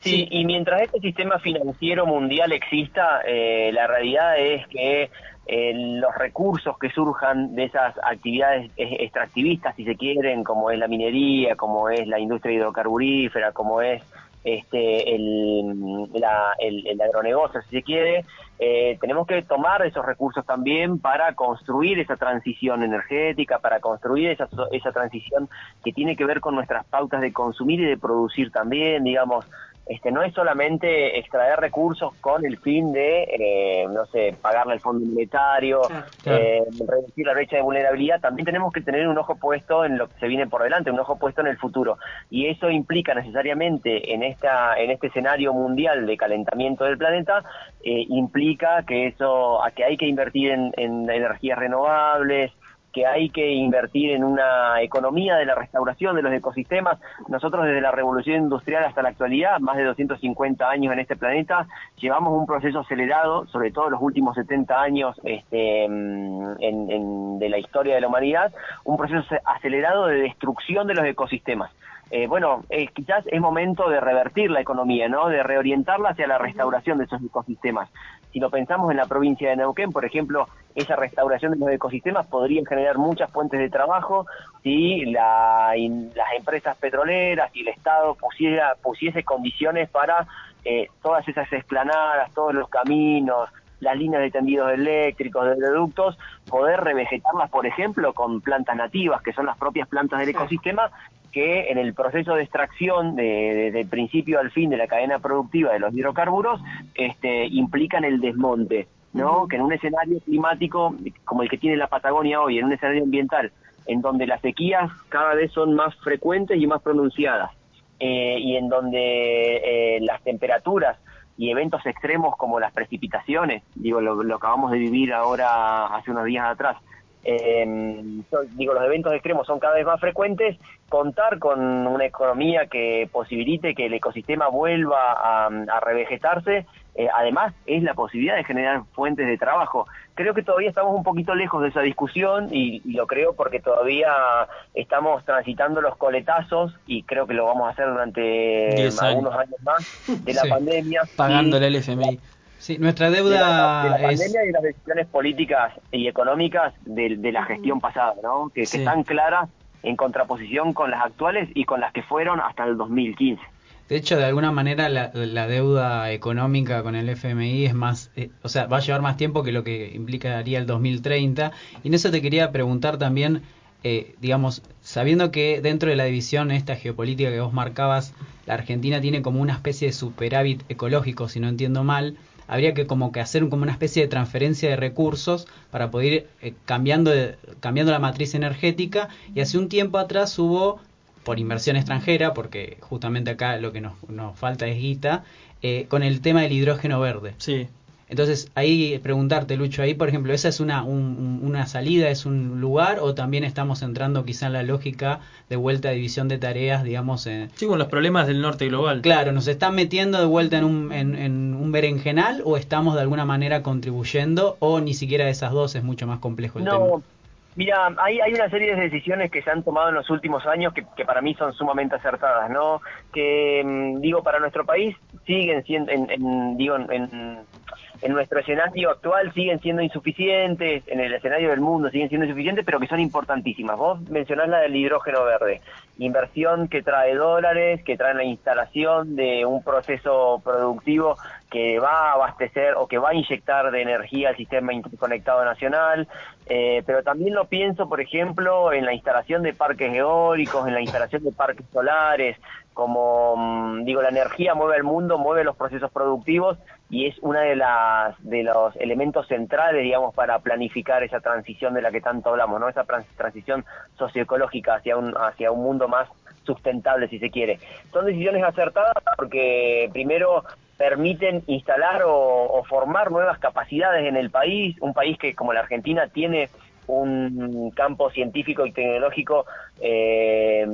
Sí, y mientras este sistema financiero mundial exista, eh, la realidad es que eh, los recursos que surjan de esas actividades extractivistas, si se quieren, como es la minería, como es la industria hidrocarburífera, como es este, el, la, el, agronegocio, si se quiere, eh, tenemos que tomar esos recursos también para construir esa transición energética, para construir esa, esa transición que tiene que ver con nuestras pautas de consumir y de producir también, digamos, este, no es solamente extraer recursos con el fin de, eh, no sé, pagarle al fondo monetario, eh, reducir la brecha de vulnerabilidad, también tenemos que tener un ojo puesto en lo que se viene por delante, un ojo puesto en el futuro. Y eso implica necesariamente en, esta, en este escenario mundial de calentamiento del planeta, eh, implica que eso, a que hay que invertir en, en energías renovables, que hay que invertir en una economía de la restauración de los ecosistemas. Nosotros desde la revolución industrial hasta la actualidad, más de 250 años en este planeta, llevamos un proceso acelerado, sobre todo los últimos 70 años este, en, de la historia de la humanidad, un proceso acelerado de destrucción de los ecosistemas. Eh, bueno, eh, quizás es momento de revertir la economía, ¿no? De reorientarla hacia la restauración de esos ecosistemas. Si lo pensamos en la provincia de Neuquén, por ejemplo, esa restauración de los ecosistemas podría generar muchas fuentes de trabajo si las empresas petroleras y el Estado pusiera, pusiese condiciones para eh, todas esas esplanadas, todos los caminos, las líneas de tendidos eléctricos, de reductos, poder revegetarlas, por ejemplo, con plantas nativas, que son las propias plantas del ecosistema, que en el proceso de extracción, desde el principio al fin de la cadena productiva de los hidrocarburos, este, implican el desmonte, ¿no? Que en un escenario climático como el que tiene la Patagonia hoy, en un escenario ambiental, en donde las sequías cada vez son más frecuentes y más pronunciadas, eh, y en donde eh, las temperaturas y eventos extremos como las precipitaciones, digo, lo, lo acabamos de vivir ahora hace unos días atrás, eh, digo, los eventos extremos son cada vez más frecuentes, contar con una economía que posibilite que el ecosistema vuelva a, revegetarse, eh, además es la posibilidad de generar fuentes de trabajo. Creo que todavía estamos un poquito lejos de esa discusión y, lo creo porque todavía estamos transitando los coletazos y creo que lo vamos a hacer durante algunos años más de la pandemia. Pagándole el FMI. Sí, nuestra deuda de la, pandemia y las decisiones políticas y económicas de, la gestión pasada, ¿no? Que, están claras en contraposición con las actuales y con las que fueron hasta el 2015. De hecho, de alguna manera la, deuda económica con el FMI es más, eh, o sea, va a llevar más tiempo que lo que implicaría el 2030. Y en eso te quería preguntar también, eh, digamos, sabiendo que dentro de la división esta geopolítica que vos marcabas, la Argentina tiene como una especie de superávit ecológico, si no entiendo mal, habría que como que hacer como una especie de transferencia de recursos para poder ir eh, cambiando, cambiando la matriz energética y hace un tiempo atrás hubo por inversión extranjera, porque justamente acá lo que nos, nos falta es guita, eh, con el tema del hidrógeno verde. Sí. Entonces, ahí preguntarte, Lucho, ahí por ejemplo, ¿esa es una, una salida, es un lugar o también estamos entrando quizá en la lógica de vuelta a división de tareas, digamos? En, sí, con los problemas del norte global. Claro, ¿nos están metiendo de vuelta en un, en, un berenjenal o estamos de alguna manera contribuyendo o ni siquiera esas dos es mucho más complejo el tema? Mira, hay, hay una serie de decisiones que se han tomado en los últimos años que, que para mí son sumamente acertadas, ¿no? Que, mm, digo, para nuestro país siguen siendo, en, digo, en, en nuestro escenario actual siguen siendo insuficientes, en el escenario del mundo siguen siendo insuficientes, pero que son importantísimas. Vos mencionás la del hidrógeno verde, inversión que trae dólares, que trae la instalación de un proceso productivo que va a abastecer o que va a inyectar de energía al sistema interconectado nacional, eh, pero también lo pienso, por ejemplo, en la instalación de parques eólicos, en la instalación de parques solares, como mm, digo, la energía mueve el mundo, mueve los procesos productivos y es una de las de los elementos centrales, digamos, para planificar esa transición de la que tanto hablamos, ¿no? Esa transición socioecológica hacia un hacia un mundo más sustentable, si se quiere. Son decisiones acertadas porque primero permiten instalar o, formar nuevas capacidades en el país, un país que como la Argentina tiene un campo científico y tecnológico eh,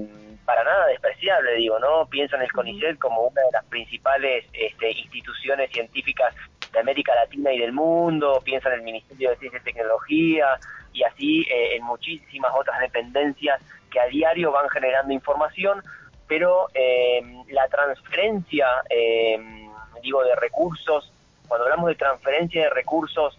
para nada despreciable, digo, ¿no? Pienso en el CONICET como una de las principales este, instituciones científicas de América Latina y del mundo, pienso en el Ministerio de Ciencia y Tecnología y así eh, en muchísimas otras dependencias que a diario van generando información, pero eh, la transferencia, eh, digo, de recursos, cuando hablamos de transferencia de recursos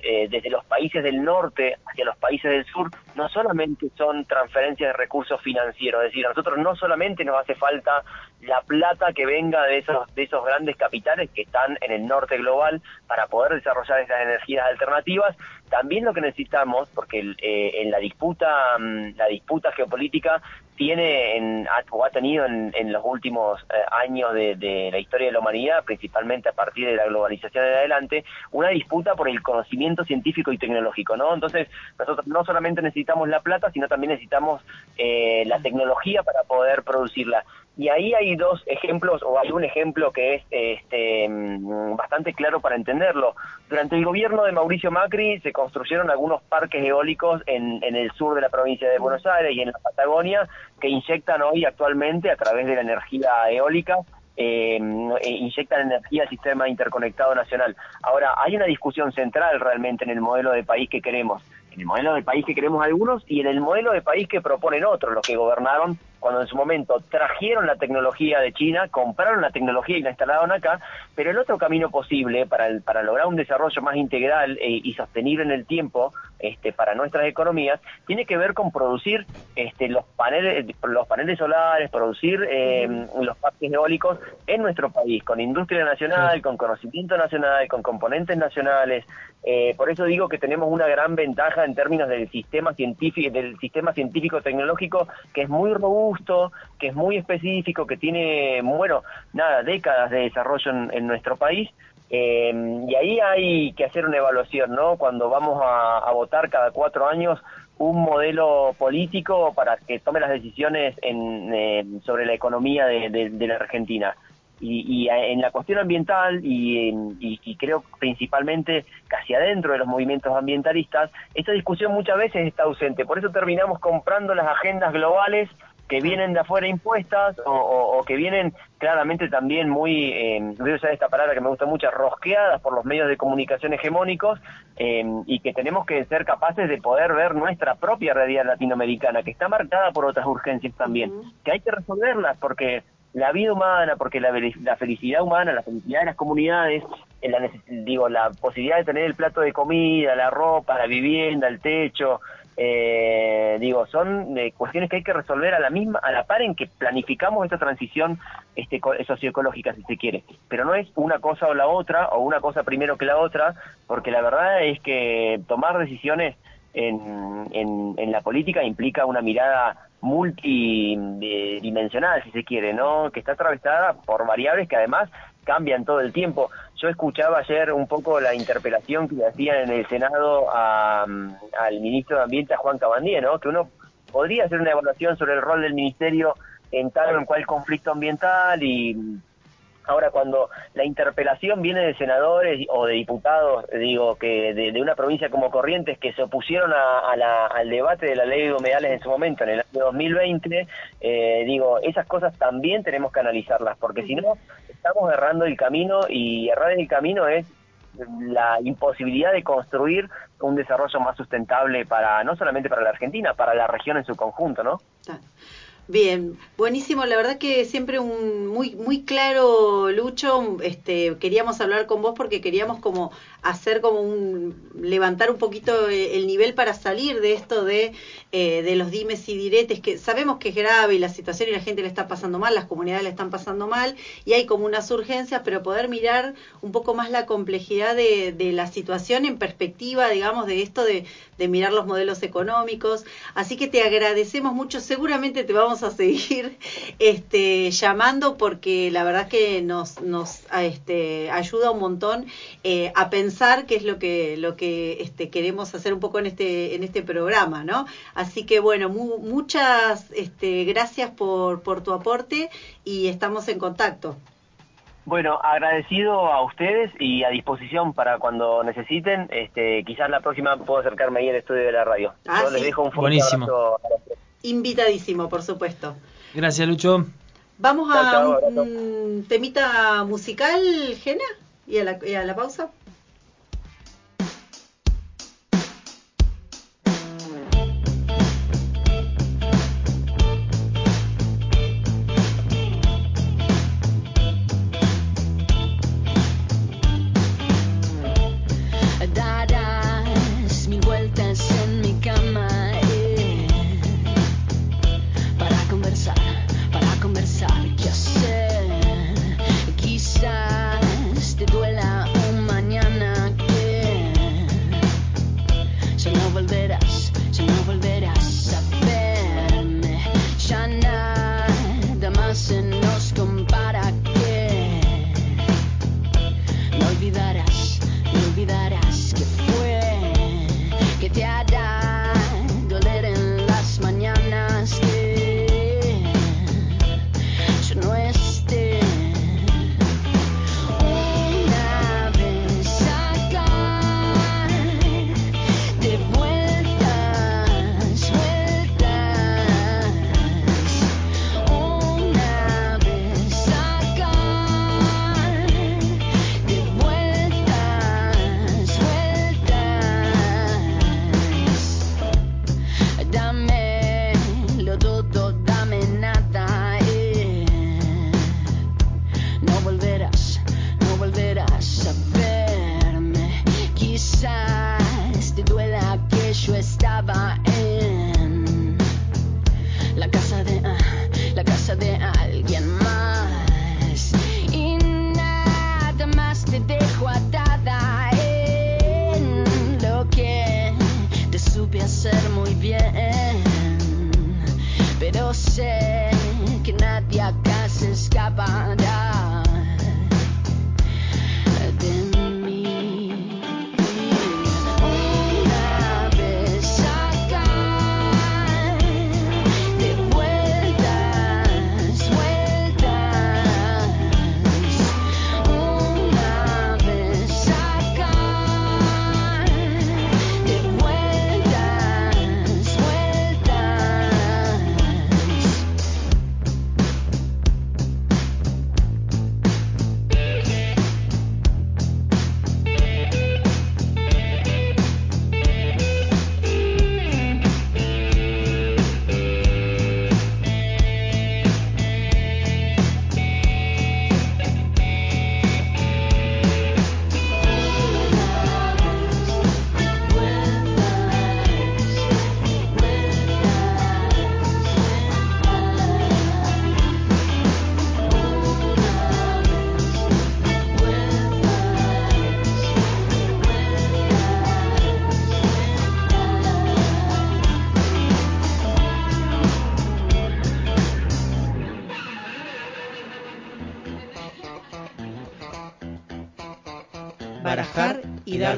eh, desde los países del norte hacia los países del sur no solamente son transferencias de recursos financieros, es decir, a nosotros no solamente nos hace falta la plata que venga de esos de esos grandes capitales que están en el norte global para poder desarrollar estas energías alternativas, también lo que necesitamos, porque eh, en la disputa mm, la disputa geopolítica tiene en, o ha tenido en, los últimos eh, años de, la historia de la humanidad, principalmente a partir de la globalización en adelante, una disputa por el conocimiento científico y tecnológico, ¿no? Entonces, nosotros no solamente necesitamos la plata, sino también necesitamos eh, la tecnología para poder producirla. Y ahí hay dos ejemplos, o hay un ejemplo que es este, mm, bastante claro para entenderlo. Durante el gobierno de Mauricio Macri se construyeron algunos parques eólicos en, en el sur de la provincia de Buenos Aires y en la Patagonia que inyectan hoy actualmente a través de la energía eólica eh, e inyectan energía al sistema interconectado nacional. Ahora, hay una discusión central realmente en el modelo de país que queremos, en el modelo de país que queremos algunos y en el modelo de país que proponen otros, los que gobernaron cuando en su momento trajeron la tecnología de China, compraron la tecnología y la instalaron acá, pero el otro camino posible para, para lograr un desarrollo más integral eh, y sostenible en el tiempo este, para nuestras economías tiene que ver con producir este, los paneles los paneles solares, producir eh, los parques eólicos en nuestro país, con industria nacional, con conocimiento nacional, con componentes nacionales. Eh, por eso digo que tenemos una gran ventaja en términos del sistema científico, del sistema científico tecnológico que es muy robusto que es muy específico, que tiene, bueno, nada, décadas de desarrollo en, nuestro país. Eh, y ahí hay que hacer una evaluación, ¿no? Cuando vamos a, votar cada cuatro años un modelo político para que tome las decisiones en, sobre la economía de, la Argentina. Y, en la cuestión ambiental y, y, creo principalmente casi adentro de los movimientos ambientalistas, esta discusión muchas veces está ausente. Por eso terminamos comprando las agendas globales que vienen de afuera impuestas o, que vienen claramente también muy, eh, voy a usar esta palabra que me gusta mucho, rosqueadas por los medios de comunicación hegemónicos eh, y que tenemos que ser capaces de poder ver nuestra propia realidad latinoamericana, que está marcada por otras urgencias también, que hay que resolverlas porque la vida humana, porque la, la felicidad humana, la felicidad de las comunidades, la, digo, la posibilidad de tener el plato de comida, la ropa, la vivienda, el techo, eh, digo, son eh, cuestiones que hay que resolver a la misma, a la par en que planificamos esta transición este, socioecológica, si se quiere. Pero no es una cosa o la otra, o una cosa primero que la otra, porque la verdad es que tomar decisiones en, en, en la política implica una mirada multidimensional, si se quiere, ¿no? Que está atravesada por variables que además cambian todo el tiempo. Yo escuchaba ayer un poco la interpelación que hacían en el Senado al ministro de Ambiente, a Juan Cabandía, ¿no? Que uno podría hacer una evaluación sobre el rol del ministerio en tal o en cual conflicto ambiental y Ahora, cuando la interpelación viene de senadores o de diputados, digo, que de, una provincia como Corrientes, que se opusieron al debate de la ley de humedales en su momento, en el año 2020, eh, digo, esas cosas también tenemos que analizarlas, porque si no, estamos errando el camino y errar el camino es la imposibilidad de construir un desarrollo más sustentable para no solamente para la Argentina, para la región en su conjunto, ¿no? Bien, buenísimo, la verdad que siempre un muy muy claro Lucho, este queríamos hablar con vos porque queríamos como hacer como un levantar un poquito el nivel para salir de esto de, eh, de los dimes y diretes que sabemos que es grave la situación y la gente le está pasando mal, las comunidades le están pasando mal y hay como unas urgencias, pero poder mirar un poco más la complejidad de, de la situación en perspectiva, digamos, de esto de, de mirar los modelos económicos. Así que te agradecemos mucho, seguramente te vamos a seguir este, llamando porque la verdad que nos, nos este, ayuda un montón eh, a pensar qué es lo que, lo que este, queremos hacer un poco en este, en este programa, ¿no? Así que bueno, muchas este, gracias por, por tu aporte y estamos en contacto. Bueno, agradecido a ustedes y a disposición para cuando necesiten. Este, quizás la próxima puedo acercarme ahí al estudio de la radio. Ah, Yo les dejo un fuerte Buenísimo. Invitadísimo, por supuesto. Gracias, Lucho. Vamos a un temita musical, Gena, y a la, y a la pausa.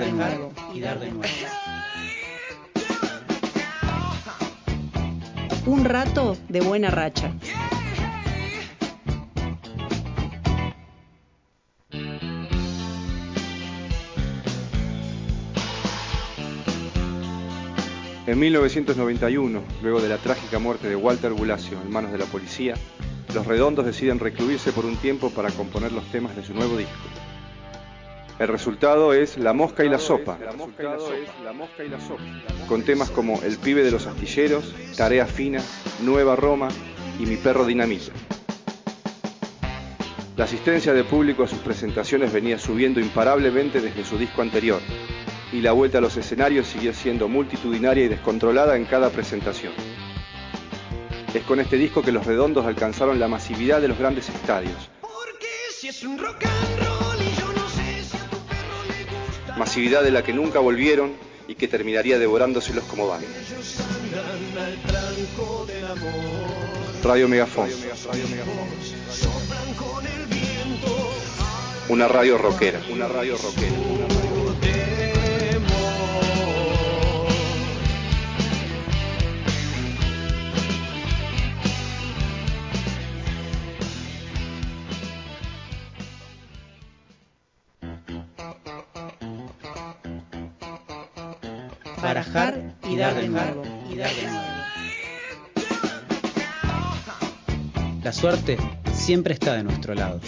De nuevo. Y dar de nuevo. Un rato de buena racha. En 1991, luego de la trágica muerte de Walter Bulacio en manos de la policía, los Redondos deciden recluirse por un tiempo para componer los temas de su nuevo disco. El resultado es La Mosca y la Sopa, con temas como El pibe de los astilleros, Tarea fina, Nueva Roma y Mi perro dinamita. La asistencia de público a sus presentaciones venía subiendo imparablemente desde su disco anterior, y la vuelta a los escenarios siguió siendo multitudinaria y descontrolada en cada presentación. Es con este disco que los redondos alcanzaron la masividad de los grandes estadios. Masividad de la que nunca volvieron y que terminaría devorándoselos como banda. Radio Megafón. Una radio rockera. Una radio rockera. Una radio Y dar de nuevo. Y dar de. La suerte siempre está de nuestro lado.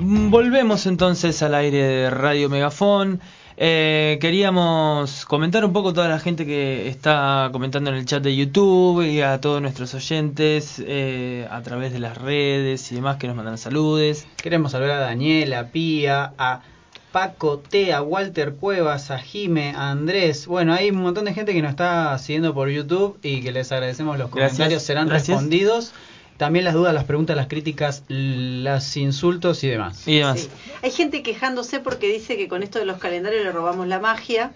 Volvemos entonces al aire de Radio Megafón. Eh, queríamos comentar un poco a toda la gente que está comentando en el chat de YouTube y a todos nuestros oyentes eh, a través de las redes y demás que nos mandan saludes. Queremos saludar a Daniela, a Pía, a Paco T, a Walter Cuevas, a Jime, a Andrés. Bueno, hay un montón de gente que nos está siguiendo por YouTube y que les agradecemos los Gracias. comentarios, serán Gracias. respondidos. También las dudas, las preguntas, las críticas, los insultos y demás. Y demás. Sí. Hay gente quejándose porque dice que con esto de los calendarios le robamos la magia,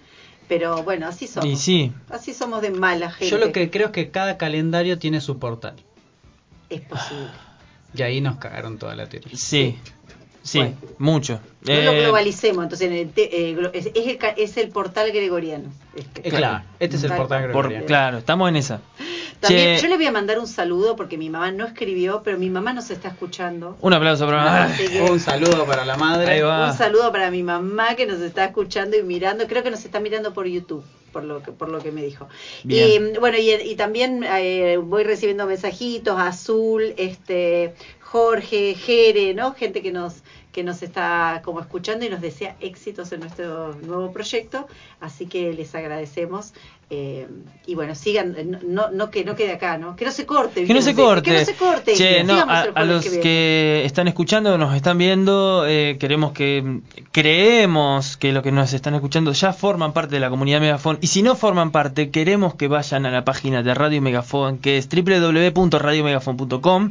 pero bueno, así somos. Y sí, Así somos de mala gente. Yo lo que creo es que cada calendario tiene su portal. Es posible. Y ahí nos cagaron toda la teoría. sí, sí, Bueno. mucho. No lo Eh, globalicemos, entonces en el te- eh, glo- es, es el, ca- es el portal gregoriano. este. Eh, claro, este es el Tal portal cual. por- gregoriano. claro, estamos en esa. También, Che, yo le voy a mandar un saludo porque mi mamá no escribió, pero mi mamá nos está escuchando. Un aplauso para que Un saludo para la madre. Ahí va. un saludo para mi mamá que nos está escuchando y mirando. Creo que nos está mirando por YouTube, por lo que, por lo que me dijo. Bien. Y bueno, y, y también eh, voy recibiendo mensajitos, Azul, este, Jorge, Jere, ¿no? Gente que nos que nos está como escuchando y nos desea éxitos en nuestro nuevo proyecto, así que les agradecemos. eh, y bueno, sigan, no, no que no quede acá, ¿no? Que no se corte. Que no se corte. Que no se corte. Che, no, a, los que que están escuchando, nos están viendo, eh, queremos que creemos que los que nos están escuchando ya forman parte de la comunidad Megafon y si no forman parte, queremos que vayan a la página de Radio Megafon, que es www.radiomegafon.com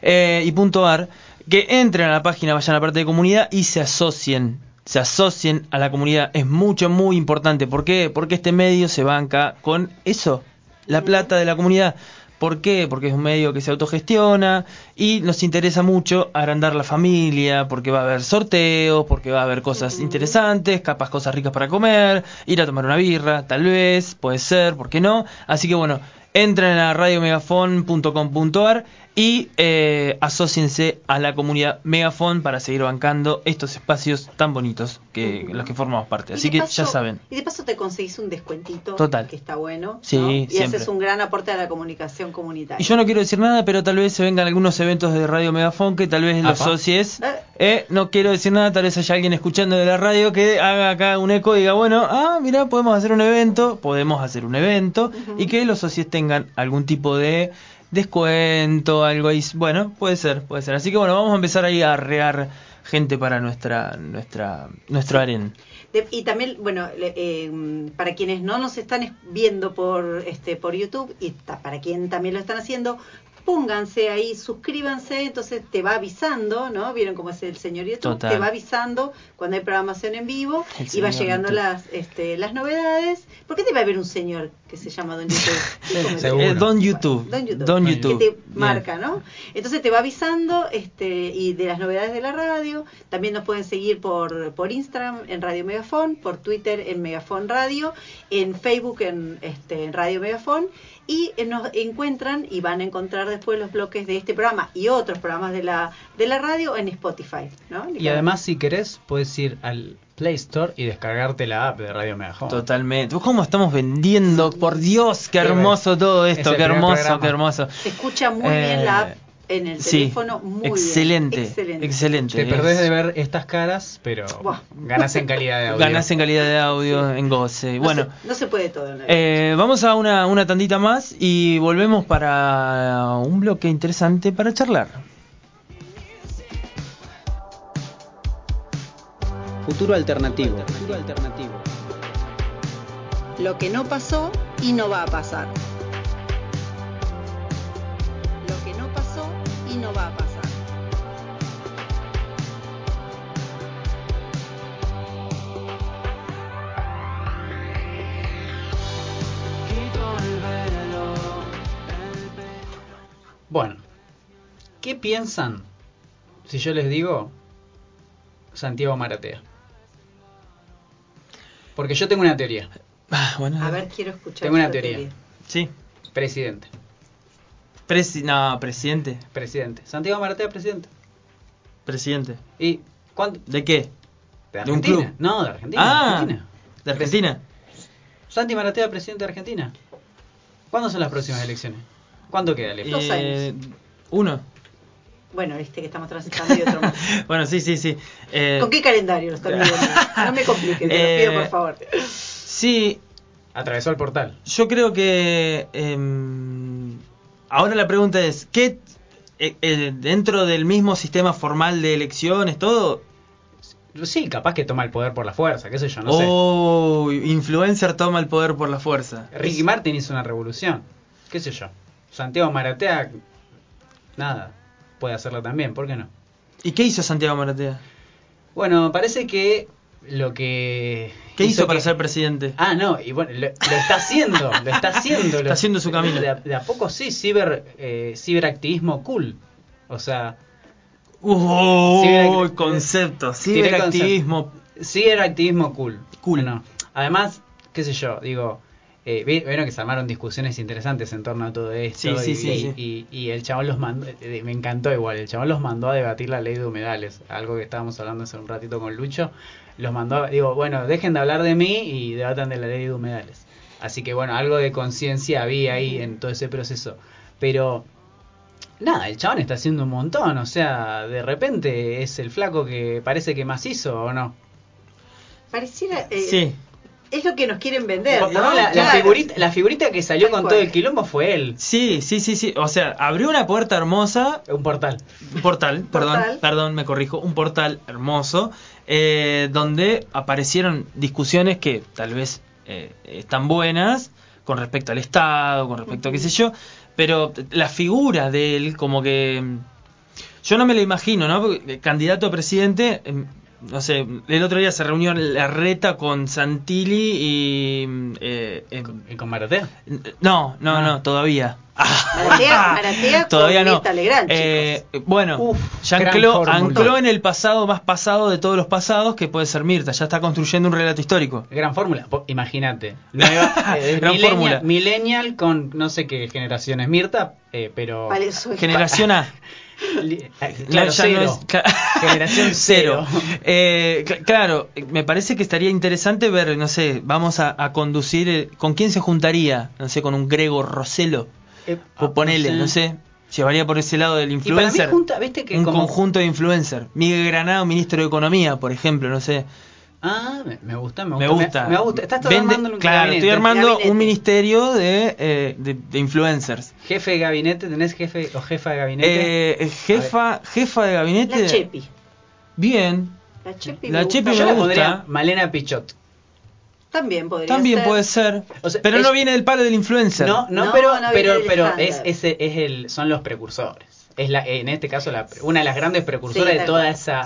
eh, y punto .ar, que entren a la página, vayan a la parte de comunidad y se asocien se asocien a la comunidad es mucho, muy importante. ¿Por qué? Porque este medio se banca con eso, la plata de la comunidad. ¿Por qué? Porque es un medio que se autogestiona y nos interesa mucho agrandar la familia, porque va a haber sorteos, porque va a haber cosas interesantes, capaz cosas ricas para comer, ir a tomar una birra, tal vez, puede ser, ¿por qué no? Así que bueno, entren a radiomegafon.com.ar y eh, a la comunidad Megafon para seguir bancando estos espacios tan bonitos que los que formamos parte. Así que paso- ya saben. Y de paso te conseguís un descuentito. Total. Que está bueno. Sí, ¿no? Y siempre. haces un gran aporte a la comunicación comunitaria. Y yo no quiero decir nada, pero tal vez se vengan algunos eventos de Radio Megafon que tal vez los socies. Eh. Eh, no quiero decir nada, tal vez haya alguien escuchando de la radio que haga acá un eco y diga, bueno, ah, mira, podemos hacer un evento, podemos hacer un evento y que los socios tengan algún tipo de descuento, algo ahí. Bueno, puede ser, puede ser. Así que bueno, vamos a empezar ahí a rear gente para nuestra, nuestra, nuestro aren. De- y también, bueno, eh, para quienes no nos están es- viendo por este por YouTube y ta- para quien también lo están haciendo, pónganse ahí, suscríbanse, entonces te va avisando, ¿no? Vieron cómo es el señor YouTube, Total. te va avisando cuando hay programación en vivo El y va llegando YouTube. las este, las novedades. ¿Por qué te va a haber un señor que se llama Don YouTube? Eh, Don YouTube. Don YouTube. Don Que te Bien. marca, ¿no? Entonces te va avisando este y de las novedades de la radio. También nos pueden seguir por, por Instagram en Radio Megafon, por Twitter en Megafon Radio, en Facebook en, este, en Radio Megafon. Y eh, nos encuentran y van a encontrar después los bloques de este programa y otros programas de la, de la radio en Spotify. ¿no? Y además, si querés, puedes ir al Play Store y descargarte la app de Radio Megafon. Totalmente. ¿Cómo estamos vendiendo? Por Dios, qué hermoso todo es esto, el qué hermoso, programa. qué hermoso. se escucha muy Eh, bien la app en el sí, teléfono. Muy excelente, bien. Excelente. excelente. Te perdés de ver estas caras, pero Buah. ganas en calidad de audio. Ganas en calidad de audio, en goce. No Bueno, se, no se puede todo. en la vida. eh, vamos a una, una tandita más y volvemos para un bloque interesante para charlar. Futuro alternativo. Futuro alternativo. Lo que no pasó y no va a pasar. No va a pasar. Bueno, ¿qué piensan si yo les digo Santiago Maratea? Porque yo tengo una teoría. Ah, bueno, A ver, quiero escuchar. Tengo una teoría. Sí. Presidente. Presi- no, presidente. Presidente. Santiago Maratea, presidente. Presidente. ¿Y cuánto? ¿De qué? ¿De ¿De un Argentina? club? No, de Argentina. ah, de Argentina. ¿de Argentina? Santi Maratea, presidente de Argentina. ¿Cuándo son las próximas elecciones? ¿Cuánto queda, Leo? Dos Eh, uno. Bueno, viste que estamos transitando y otro más. Bueno, sí, sí, sí. Eh, ¿Con qué calendario lo están viendo? No me compliquen, te Eh, lo pido por favor. Sí, Atravesó el portal. yo creo que em, ahora la pregunta es, ¿qué eh, eh, dentro del mismo sistema formal de elecciones, todo? Sí, capaz que toma el poder por la fuerza, qué sé yo, no sé. oh, influencer toma el poder por la fuerza. Ricky Martin hizo una revolución, qué sé yo. Santiago Maratea, nada, puede hacerlo también, ¿por qué no? ¿Y qué hizo Santiago Maratea? Bueno, parece que lo que... ¿Qué hizo, para que- ser presidente? Ah, no, y bueno, lo, lo está haciendo, lo está haciendo. Está lo- haciendo su camino. De a, de a poco sí, ciber, eh, ciberactivismo cool. O sea, ¡Oh! Ciber- concepto, ciberactivismo. ciberactivismo cool. Cool. Bueno, además, qué sé yo, digo, eh, vi- vieron que se armaron discusiones interesantes en torno a todo esto. Sí, sí, y, sí, sí. y- y el chabón los mandó, eh, me encantó igual, el chabón los mandó a debatir la ley de humedales, algo que estábamos hablando hace un ratito con Lucho. Los mandó, a- digo, bueno, dejen de hablar de mí y debatan de la ley de humedales. Así que bueno, algo de conciencia había ahí en todo ese proceso. Pero Nada, el chabón está haciendo un montón, o sea, de repente es el flaco que parece que más hizo o no. Pareciera. eh, Sí. Es lo que nos quieren vender. ¿no? la, figurita, la figurita que salió Tal con cual. todo el quilombo fue él. Sí, sí, sí, sí. O sea, abrió una puerta hermosa Un portal. Un portal, perdón, Portal. perdón, me corrijo, un portal hermoso, eh, donde aparecieron discusiones que tal vez eh, están buenas con respecto al Estado, con respecto a qué sé yo, pero la figura de él como que... mm, Yo no me lo imagino, ¿no? Porque, candidato a presidente, em, no sé, el otro día se reunió la reta con Santilli y... eh, ¿Y con Maratea? no, no, Ah. no, todavía. Maratea- Maratea con todavía no. Mirta Legrand, Eh, bueno, gran ancló, en el pasado más pasado de todos los pasados, que puede ser Mirta. Ya está construyendo un relato histórico. Gran fórmula, imagínate. Nueva- eh, Gran millennial- fórmula. Millennial con no sé qué generaciones. Mirta, eh, pero. Generación A. Eh, Claro, ya no es- Generación cero. cero. Eh, cl- claro, me parece que estaría interesante ver, no sé, vamos a, a conducir. eh, ¿Con quién se juntaría? No sé, con un Grego Roselo. Eh, O ponele, no sé. Llevaría por ese lado del Y para mí influencer. junta, viste que un como. conjunto de influencer. Miguel Granado, ministro de Economía, por ejemplo, no sé. Ah, me, me gusta, me Me gusta. gusta. Me, gusta. Estás Vende- armando un claro, gabinete. estoy armando Gabinete. un ministerio de, eh, de, de influencers. Jefe de gabinete, ¿tenés jefe o jefa de gabinete? Eh, jefa, jefa de gabinete. La Chepi. Bien. La Chepi, La me Chepi gusta. Yo me la pondría gusta. Malena Pichot. También podría También ser. puede ser. O sea, pero es- no viene del palo del influencer. No, no, No, pero, no pero, pero es, ese es el, son los precursores. Es la, en este caso la, una de las grandes precursoras Sí, de toda esa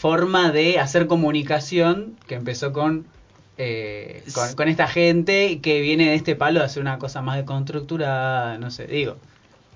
forma de hacer comunicación que empezó con, eh, con, con esta gente que viene de este palo de hacer una cosa más deconstructurada, no sé, digo.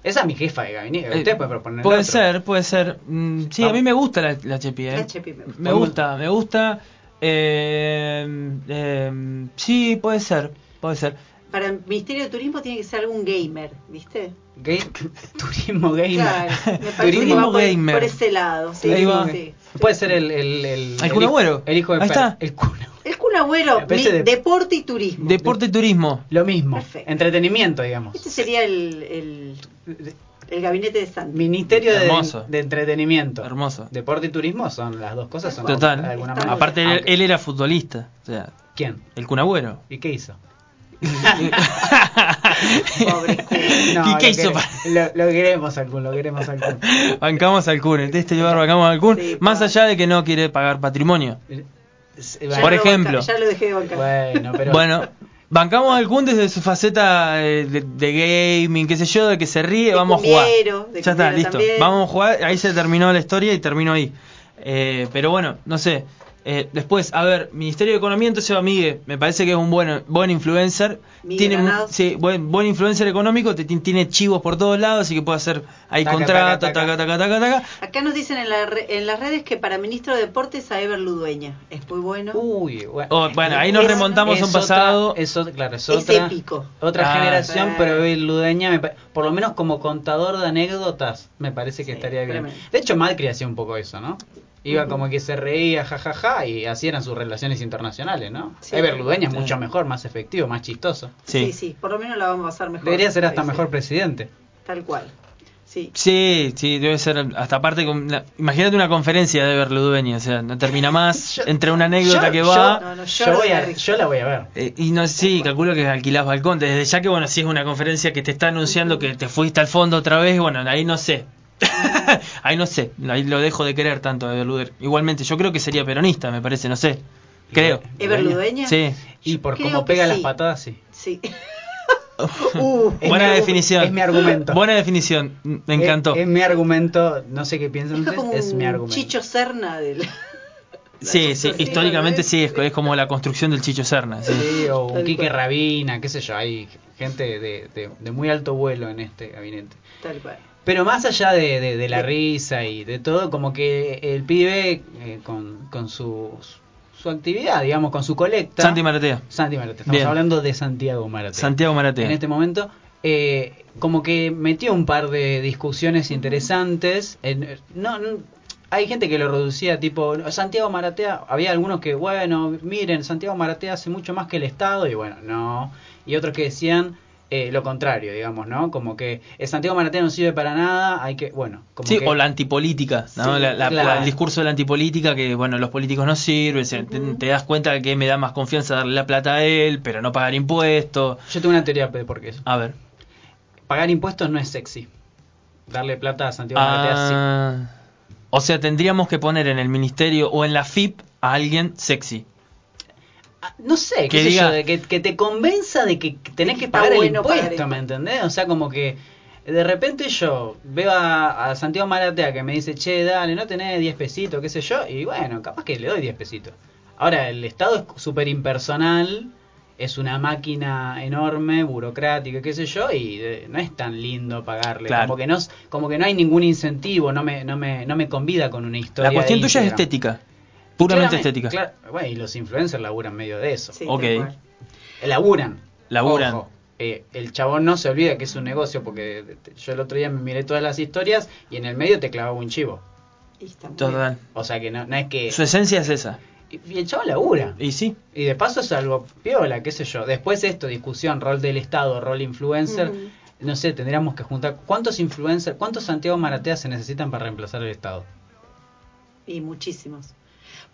Esa es mi jefa de gabinete. Eh, Usted puede proponer Puede otro. ser, puede ser. Mm, sí, a Vamos. mí me gusta la, la Chepi, ¿eh? La Chepi me gusta. Me gusta, me gusta. Eh, eh, sí, puede ser, puede ser. Para el Ministerio de Turismo tiene que ser algún gamer, ¿viste? Turismo gamer. Claro, me parece Turismo que va por, gamer. por ese lado. Sí, Ahí sí, va. sí. Puede ser el. El, el, El Kun hijo- Agüero. El hijo de Ahí está. El Kun- El Kun Agüero, deporte y turismo. Deporte y turismo. Lo mismo. Perfecto. Entretenimiento, digamos. Este sería el, el, el gabinete de Santi. Ministerio de, Hermoso. de Entretenimiento. Hermoso. Deporte y turismo son las dos cosas. Son de Total. alguna Está manera. Aparte, él, era futbolista. O sea, ¿Quién? el Cunagüero. ¿Y qué hizo? Pobre Kun. ¿Y qué lo hizo? quere- Lo, lo queremos al Kun, lo queremos al Kun. Bancamos al Kun, en este lugar bancamos al Kun. Sí, más pa. allá de que no quiere pagar patrimonio. Ya Por lo ejemplo. banca- ya lo dejé de bancar. Bueno, pero. Bueno, bancamos al Kun desde su faceta eh, de, de gaming, qué sé yo, de que se ríe, De vamos a jugar. Ya está, listo. también. Vamos a jugar, ahí se terminó la historia y terminó ahí. Eh, pero bueno, no sé. Eh, después, a ver, Ministerio de Economía, entonces va Miguel, me parece que es un buen, buen influencer. Miguel tiene sí, buen, buen influencer económico, te- tiene chivos por todos lados, así que puede hacer ahí Taca, contrato, taca, taca, taca. taca. Acá nos dicen en, la re- en las redes que para ministro de Deportes a Ever Ludueña. Es muy bueno. Uy, bueno. Oh, bueno, ahí nos Es- remontamos a un otra- pasado. es otra- claro, es Es otra, épico. otra Ah, generación, pero me pa- por lo menos como contador de anécdotas, me parece que Sí, estaría bien. tremendo. De hecho, Macri hacía un poco eso, ¿no? Iba como que se reía, jajaja, y así eran sus relaciones internacionales, ¿no? Sí. Ever Ludeña es Sí. mucho mejor, más efectivo, más chistoso. Sí. Sí. sí, por lo menos la vamos a pasar mejor. Debería ser hasta Sí, sí, mejor presidente. Tal cual. Sí. Sí, sí, debe ser hasta aparte con la- imagínate una conferencia de Berludueña, o sea, no termina más Yo- entre una anécdota yo- que yo- va No, no, Yo, voy a- yo la voy a ver. eh, y no sí, calculo que alquilás balcón, desde ya que bueno, si es una conferencia que te está anunciando que te fuiste al fondo otra vez, bueno, ahí no sé. ahí no sé, ahí lo dejo de querer tanto a Berluder. Igualmente, yo creo que sería peronista, me parece, no sé. Creo. ¿Ever Ludueña? Sí. Y por cómo pega sí. las patadas, sí. Sí. uh, Es Buena mi definición. es mi argumento. Buena definición, me encantó. Es, es mi argumento, no sé qué piensan es ustedes, es mi argumento. Chicho Serna del... sí, sí, Sí, históricamente sí, es, es como la construcción del Chicho Serna. Sí. Sí, o un Tal Quique cual. Rabina, qué sé yo, hay gente de, de- de muy alto vuelo en este gabinete. Tal cual. Pero más allá de, de- de la risa y de todo, como que el pibe eh, con, con su, su actividad, digamos, con su colecta... Santi Maratea. Santi Maratea, estamos Bien. hablando de Santiago Maratea. Santiago Maratea. En este momento, eh, como que metió un par de discusiones interesantes. En, no, no- hay gente que lo reducía tipo, Santiago Maratea, había algunos que, bueno, miren, Santiago Maratea hace mucho más que el Estado, y bueno, no. Y otros que decían, eh, lo contrario, digamos, ¿no? Como que el Santiago Maratea no sirve para nada, hay que, bueno, como Sí, que- o la antipolítica, ¿no? Sí, La- la- claro. la- el discurso de la antipolítica, que bueno, los políticos no sirven, se- te, te das cuenta que me da más confianza darle la plata a él, pero no pagar impuestos. Yo tengo una teoría de por qué eso. A ver. Pagar impuestos no es sexy. Darle plata a Santiago Maratea sí. Ah, o sea, tendríamos que poner en el ministerio o en la FIP a alguien sexy. No sé, Que qué sé diga- yo, de que, que te convenza de que tenés que pagar el pagar impuesto, impuesto. ¿me entendés? O sea, como que de repente yo veo a, a Santiago Maratea que me dice, che, dale, no tenés 10 pesitos, qué sé yo, y bueno, capaz que le doy 10 pesitos. Ahora, el Estado es súper impersonal, es una máquina enorme, burocrática, qué sé yo, y eh, no es tan lindo pagarle. Claro. Como, que no, como que no hay ningún incentivo, no me, no me, no me convida con una historia. La cuestión de tuya es estética. Puramente estética. claro, bueno, y los influencers laburan medio de eso. Sí, Ok. Laburan. Laburan. Ojo, eh, el chabón no se olvida que es un negocio porque te- yo el otro día me miré todas las historias y en el medio te clavaba un chivo. Total. O sea que no, no es que... Su esencia es esa. Y, y el chabón labura. Y sí. Y de paso es algo piola, qué sé yo. Después esto, discusión, rol del Estado, rol influencer. No sé, tendríamos que juntar... ¿Cuántos influencers, cuántos Santiago Maratea se necesitan para reemplazar el Estado? Y muchísimos.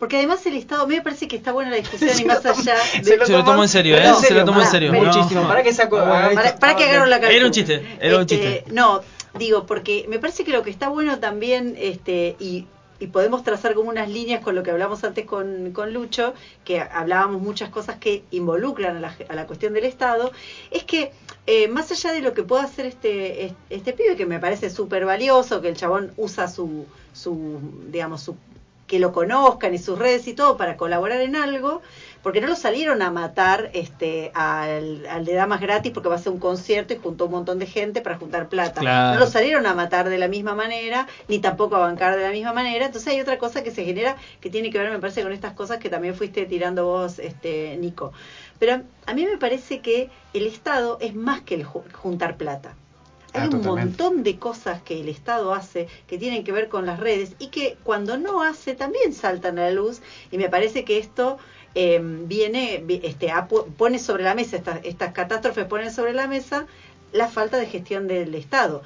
Porque además el Estado, a mí me parece que está buena la discusión y más allá de... Se lo tomó en serio, ¿eh? Se lo tomó en serio. pero- Muchísimo. No. Para que saco... Ah, Para, para que agarro la Era calculo. un chiste, era un Este, chiste. No, digo, porque me parece que lo que está bueno también, este, y, y podemos trazar como unas líneas con lo que hablamos antes con, con Lucho, que hablábamos muchas cosas que involucran a la, a la cuestión del Estado, es que eh, más allá de lo que pueda hacer este, este, este pibe, que me parece súper valioso, que el chabón usa su, su digamos, su que lo conozcan y sus redes y todo para colaborar en algo, porque no lo salieron a matar este al, al de Damas Gratis porque va a ser un concierto y juntó un montón de gente para juntar plata. Claro. No lo salieron a matar de la misma manera, ni tampoco a bancar de la misma manera. Entonces hay otra cosa que se genera que tiene que ver, me parece, con estas cosas que también fuiste tirando vos, este Nico. Pero a mí me parece que el Estado es más que el ju- juntar plata. Hay Ah, un totalmente. montón de cosas que el Estado hace que tienen que ver con las redes y que cuando no hace también saltan a la luz y me parece que esto eh, viene, vi- este, pone sobre la mesa, estas, estas catástrofes ponen sobre la mesa la falta de gestión del Estado.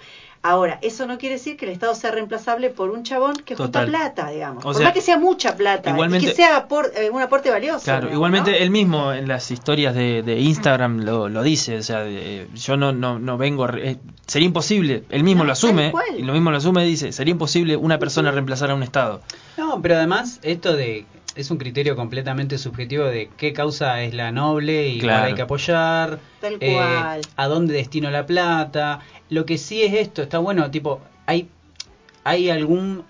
Ahora, eso no quiere decir que el Estado sea reemplazable por un chabón que junta Total. plata, digamos. O por sea, más que sea mucha plata, igualmente- y que sea eh, un aporte valioso. Claro, digamos, igualmente ¿no? él mismo en las historias de, de Instagram lo, lo dice, o sea, de- yo no, no, no vengo, a re- eh, sería imposible, él mismo No, lo asume, y lo mismo lo asume, dice, sería imposible una persona reemplazar a un Estado. No, pero además esto de es un criterio completamente subjetivo de qué causa es la noble y Claro. cuál hay que apoyar, Tal eh, a dónde destino la plata. Lo que sí es esto, está bueno, tipo, hay hay algún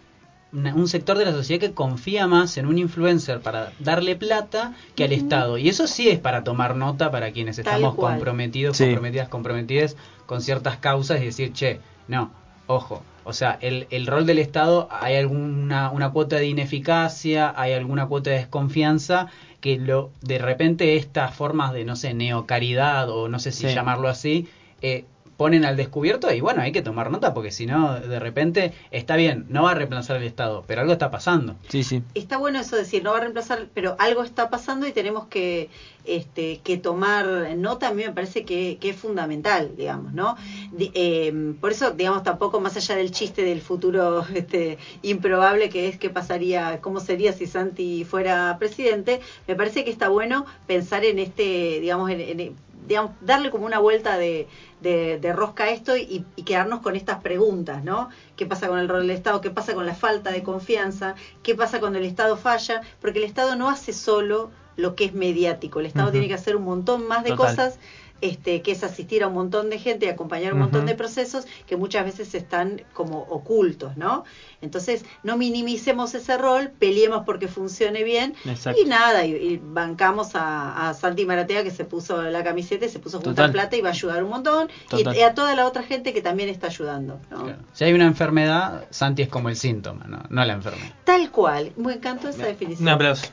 una- un sector de la sociedad que confía más en un influencer para darle plata que al Estado. Y eso sí es para tomar nota para quienes Tal estamos cual. comprometidos, Sí. comprometidas, comprometidas con ciertas causas y decir, che, no, ojo. O sea, el, el rol del Estado, hay alguna una cuota de ineficacia, hay alguna cuota de desconfianza que lo de repente estas formas de, no sé, neocaridad o no sé si Sí. llamarlo así, eh, ponen al descubierto y bueno, hay que tomar nota porque si no, de repente, está bien, no va a reemplazar el Estado, pero algo está pasando. Sí, sí. está bueno eso de decir, no va a reemplazar, pero algo está pasando y tenemos que, este, que tomar nota, a mí me parece que, que es fundamental, digamos, ¿no? Eh, por eso, digamos, tampoco más allá del chiste del futuro este, improbable que es qué pasaría, cómo sería si Santi fuera presidente, me parece que está bueno pensar en este, digamos, en, en- digamos darle como una vuelta de, de, de rosca a esto y, y quedarnos con estas preguntas, ¿no? ¿Qué pasa con el rol del Estado? ¿Qué pasa con la falta de confianza? ¿Qué pasa cuando el Estado falla? Porque el Estado no hace solo lo que es mediático, el Estado tiene que hacer un montón más de Total. cosas este, que es asistir a un montón de gente y acompañar un montón de procesos que muchas veces están como ocultos, ¿no? Entonces, no minimicemos ese rol, peleemos porque funcione bien Exacto. y nada, y, y bancamos a, a Santi Maratea que se puso la camiseta y se puso a juntar plata y va a ayudar un montón y, Total. y a toda la otra gente que también está ayudando, ¿no? Claro. Si hay una enfermedad, Santi es como el síntoma, no, no la enfermedad. Tal cual, me encantó esa definición. Un aplauso.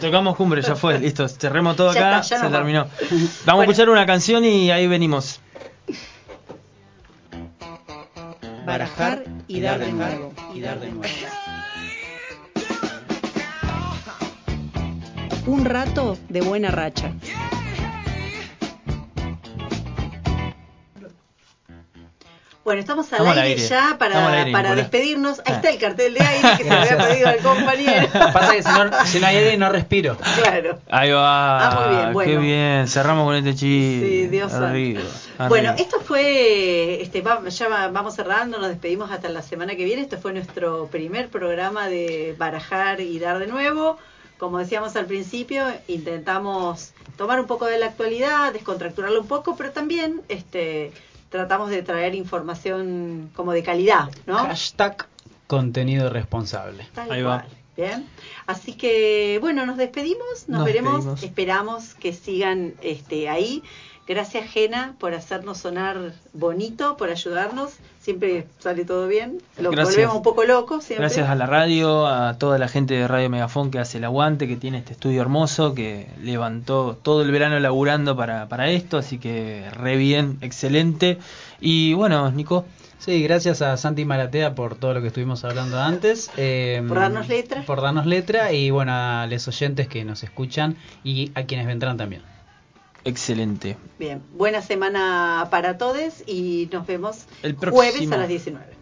Tocamos cumbre, ya fue, listo, cerremos todo Ya acá, está, se terminó. vamos. A escuchar una canción y ahí venimos. Barajar y dar de nuevo. Y dar de nuevo. Un rato de buena racha. Bueno, estamos al Estamos aire, aire. ya para, aire, para despedirnos. Ahí Ah. está el cartel de aire que se había pedido al compañero. Pasa que si no, si no hay aire no respiro. claro. Ahí va. Ah, muy bien, bueno. Qué bien. Cerramos con este chiste. Sí, Dios. Arriba, Bueno, esto fue, este, va- ya va- vamos cerrando, nos despedimos hasta la semana que viene. Esto fue nuestro primer programa de barajar y dar de nuevo. Como decíamos al principio, intentamos tomar un poco de la actualidad, descontracturarlo un poco, pero también este, tratamos de traer información como de calidad, ¿no? Hashtag contenido responsable. Tal Ahí va. Bien. Así que, bueno, nos despedimos, nos, Nos veremos, despedimos. esperamos que sigan este, ahí. Gracias, Jena, por hacernos sonar bonito, por ayudarnos. Siempre sale todo bien. Lo Gracias. volvemos un poco locos siempre. Gracias a la radio, a toda la gente de Radio Megafón que hace el aguante, que tiene este estudio hermoso, que levantó todo el verano laburando para, para esto, así que re bien, excelente. Y bueno, Nico, Sí, gracias a Santi Maratea por todo lo que estuvimos hablando antes. eh, Por darnos letra. Por darnos letra y bueno, a los oyentes que nos escuchan y a quienes vendrán también. Excelente. Bien, buena semana para todos y nos vemos El jueves a las 19.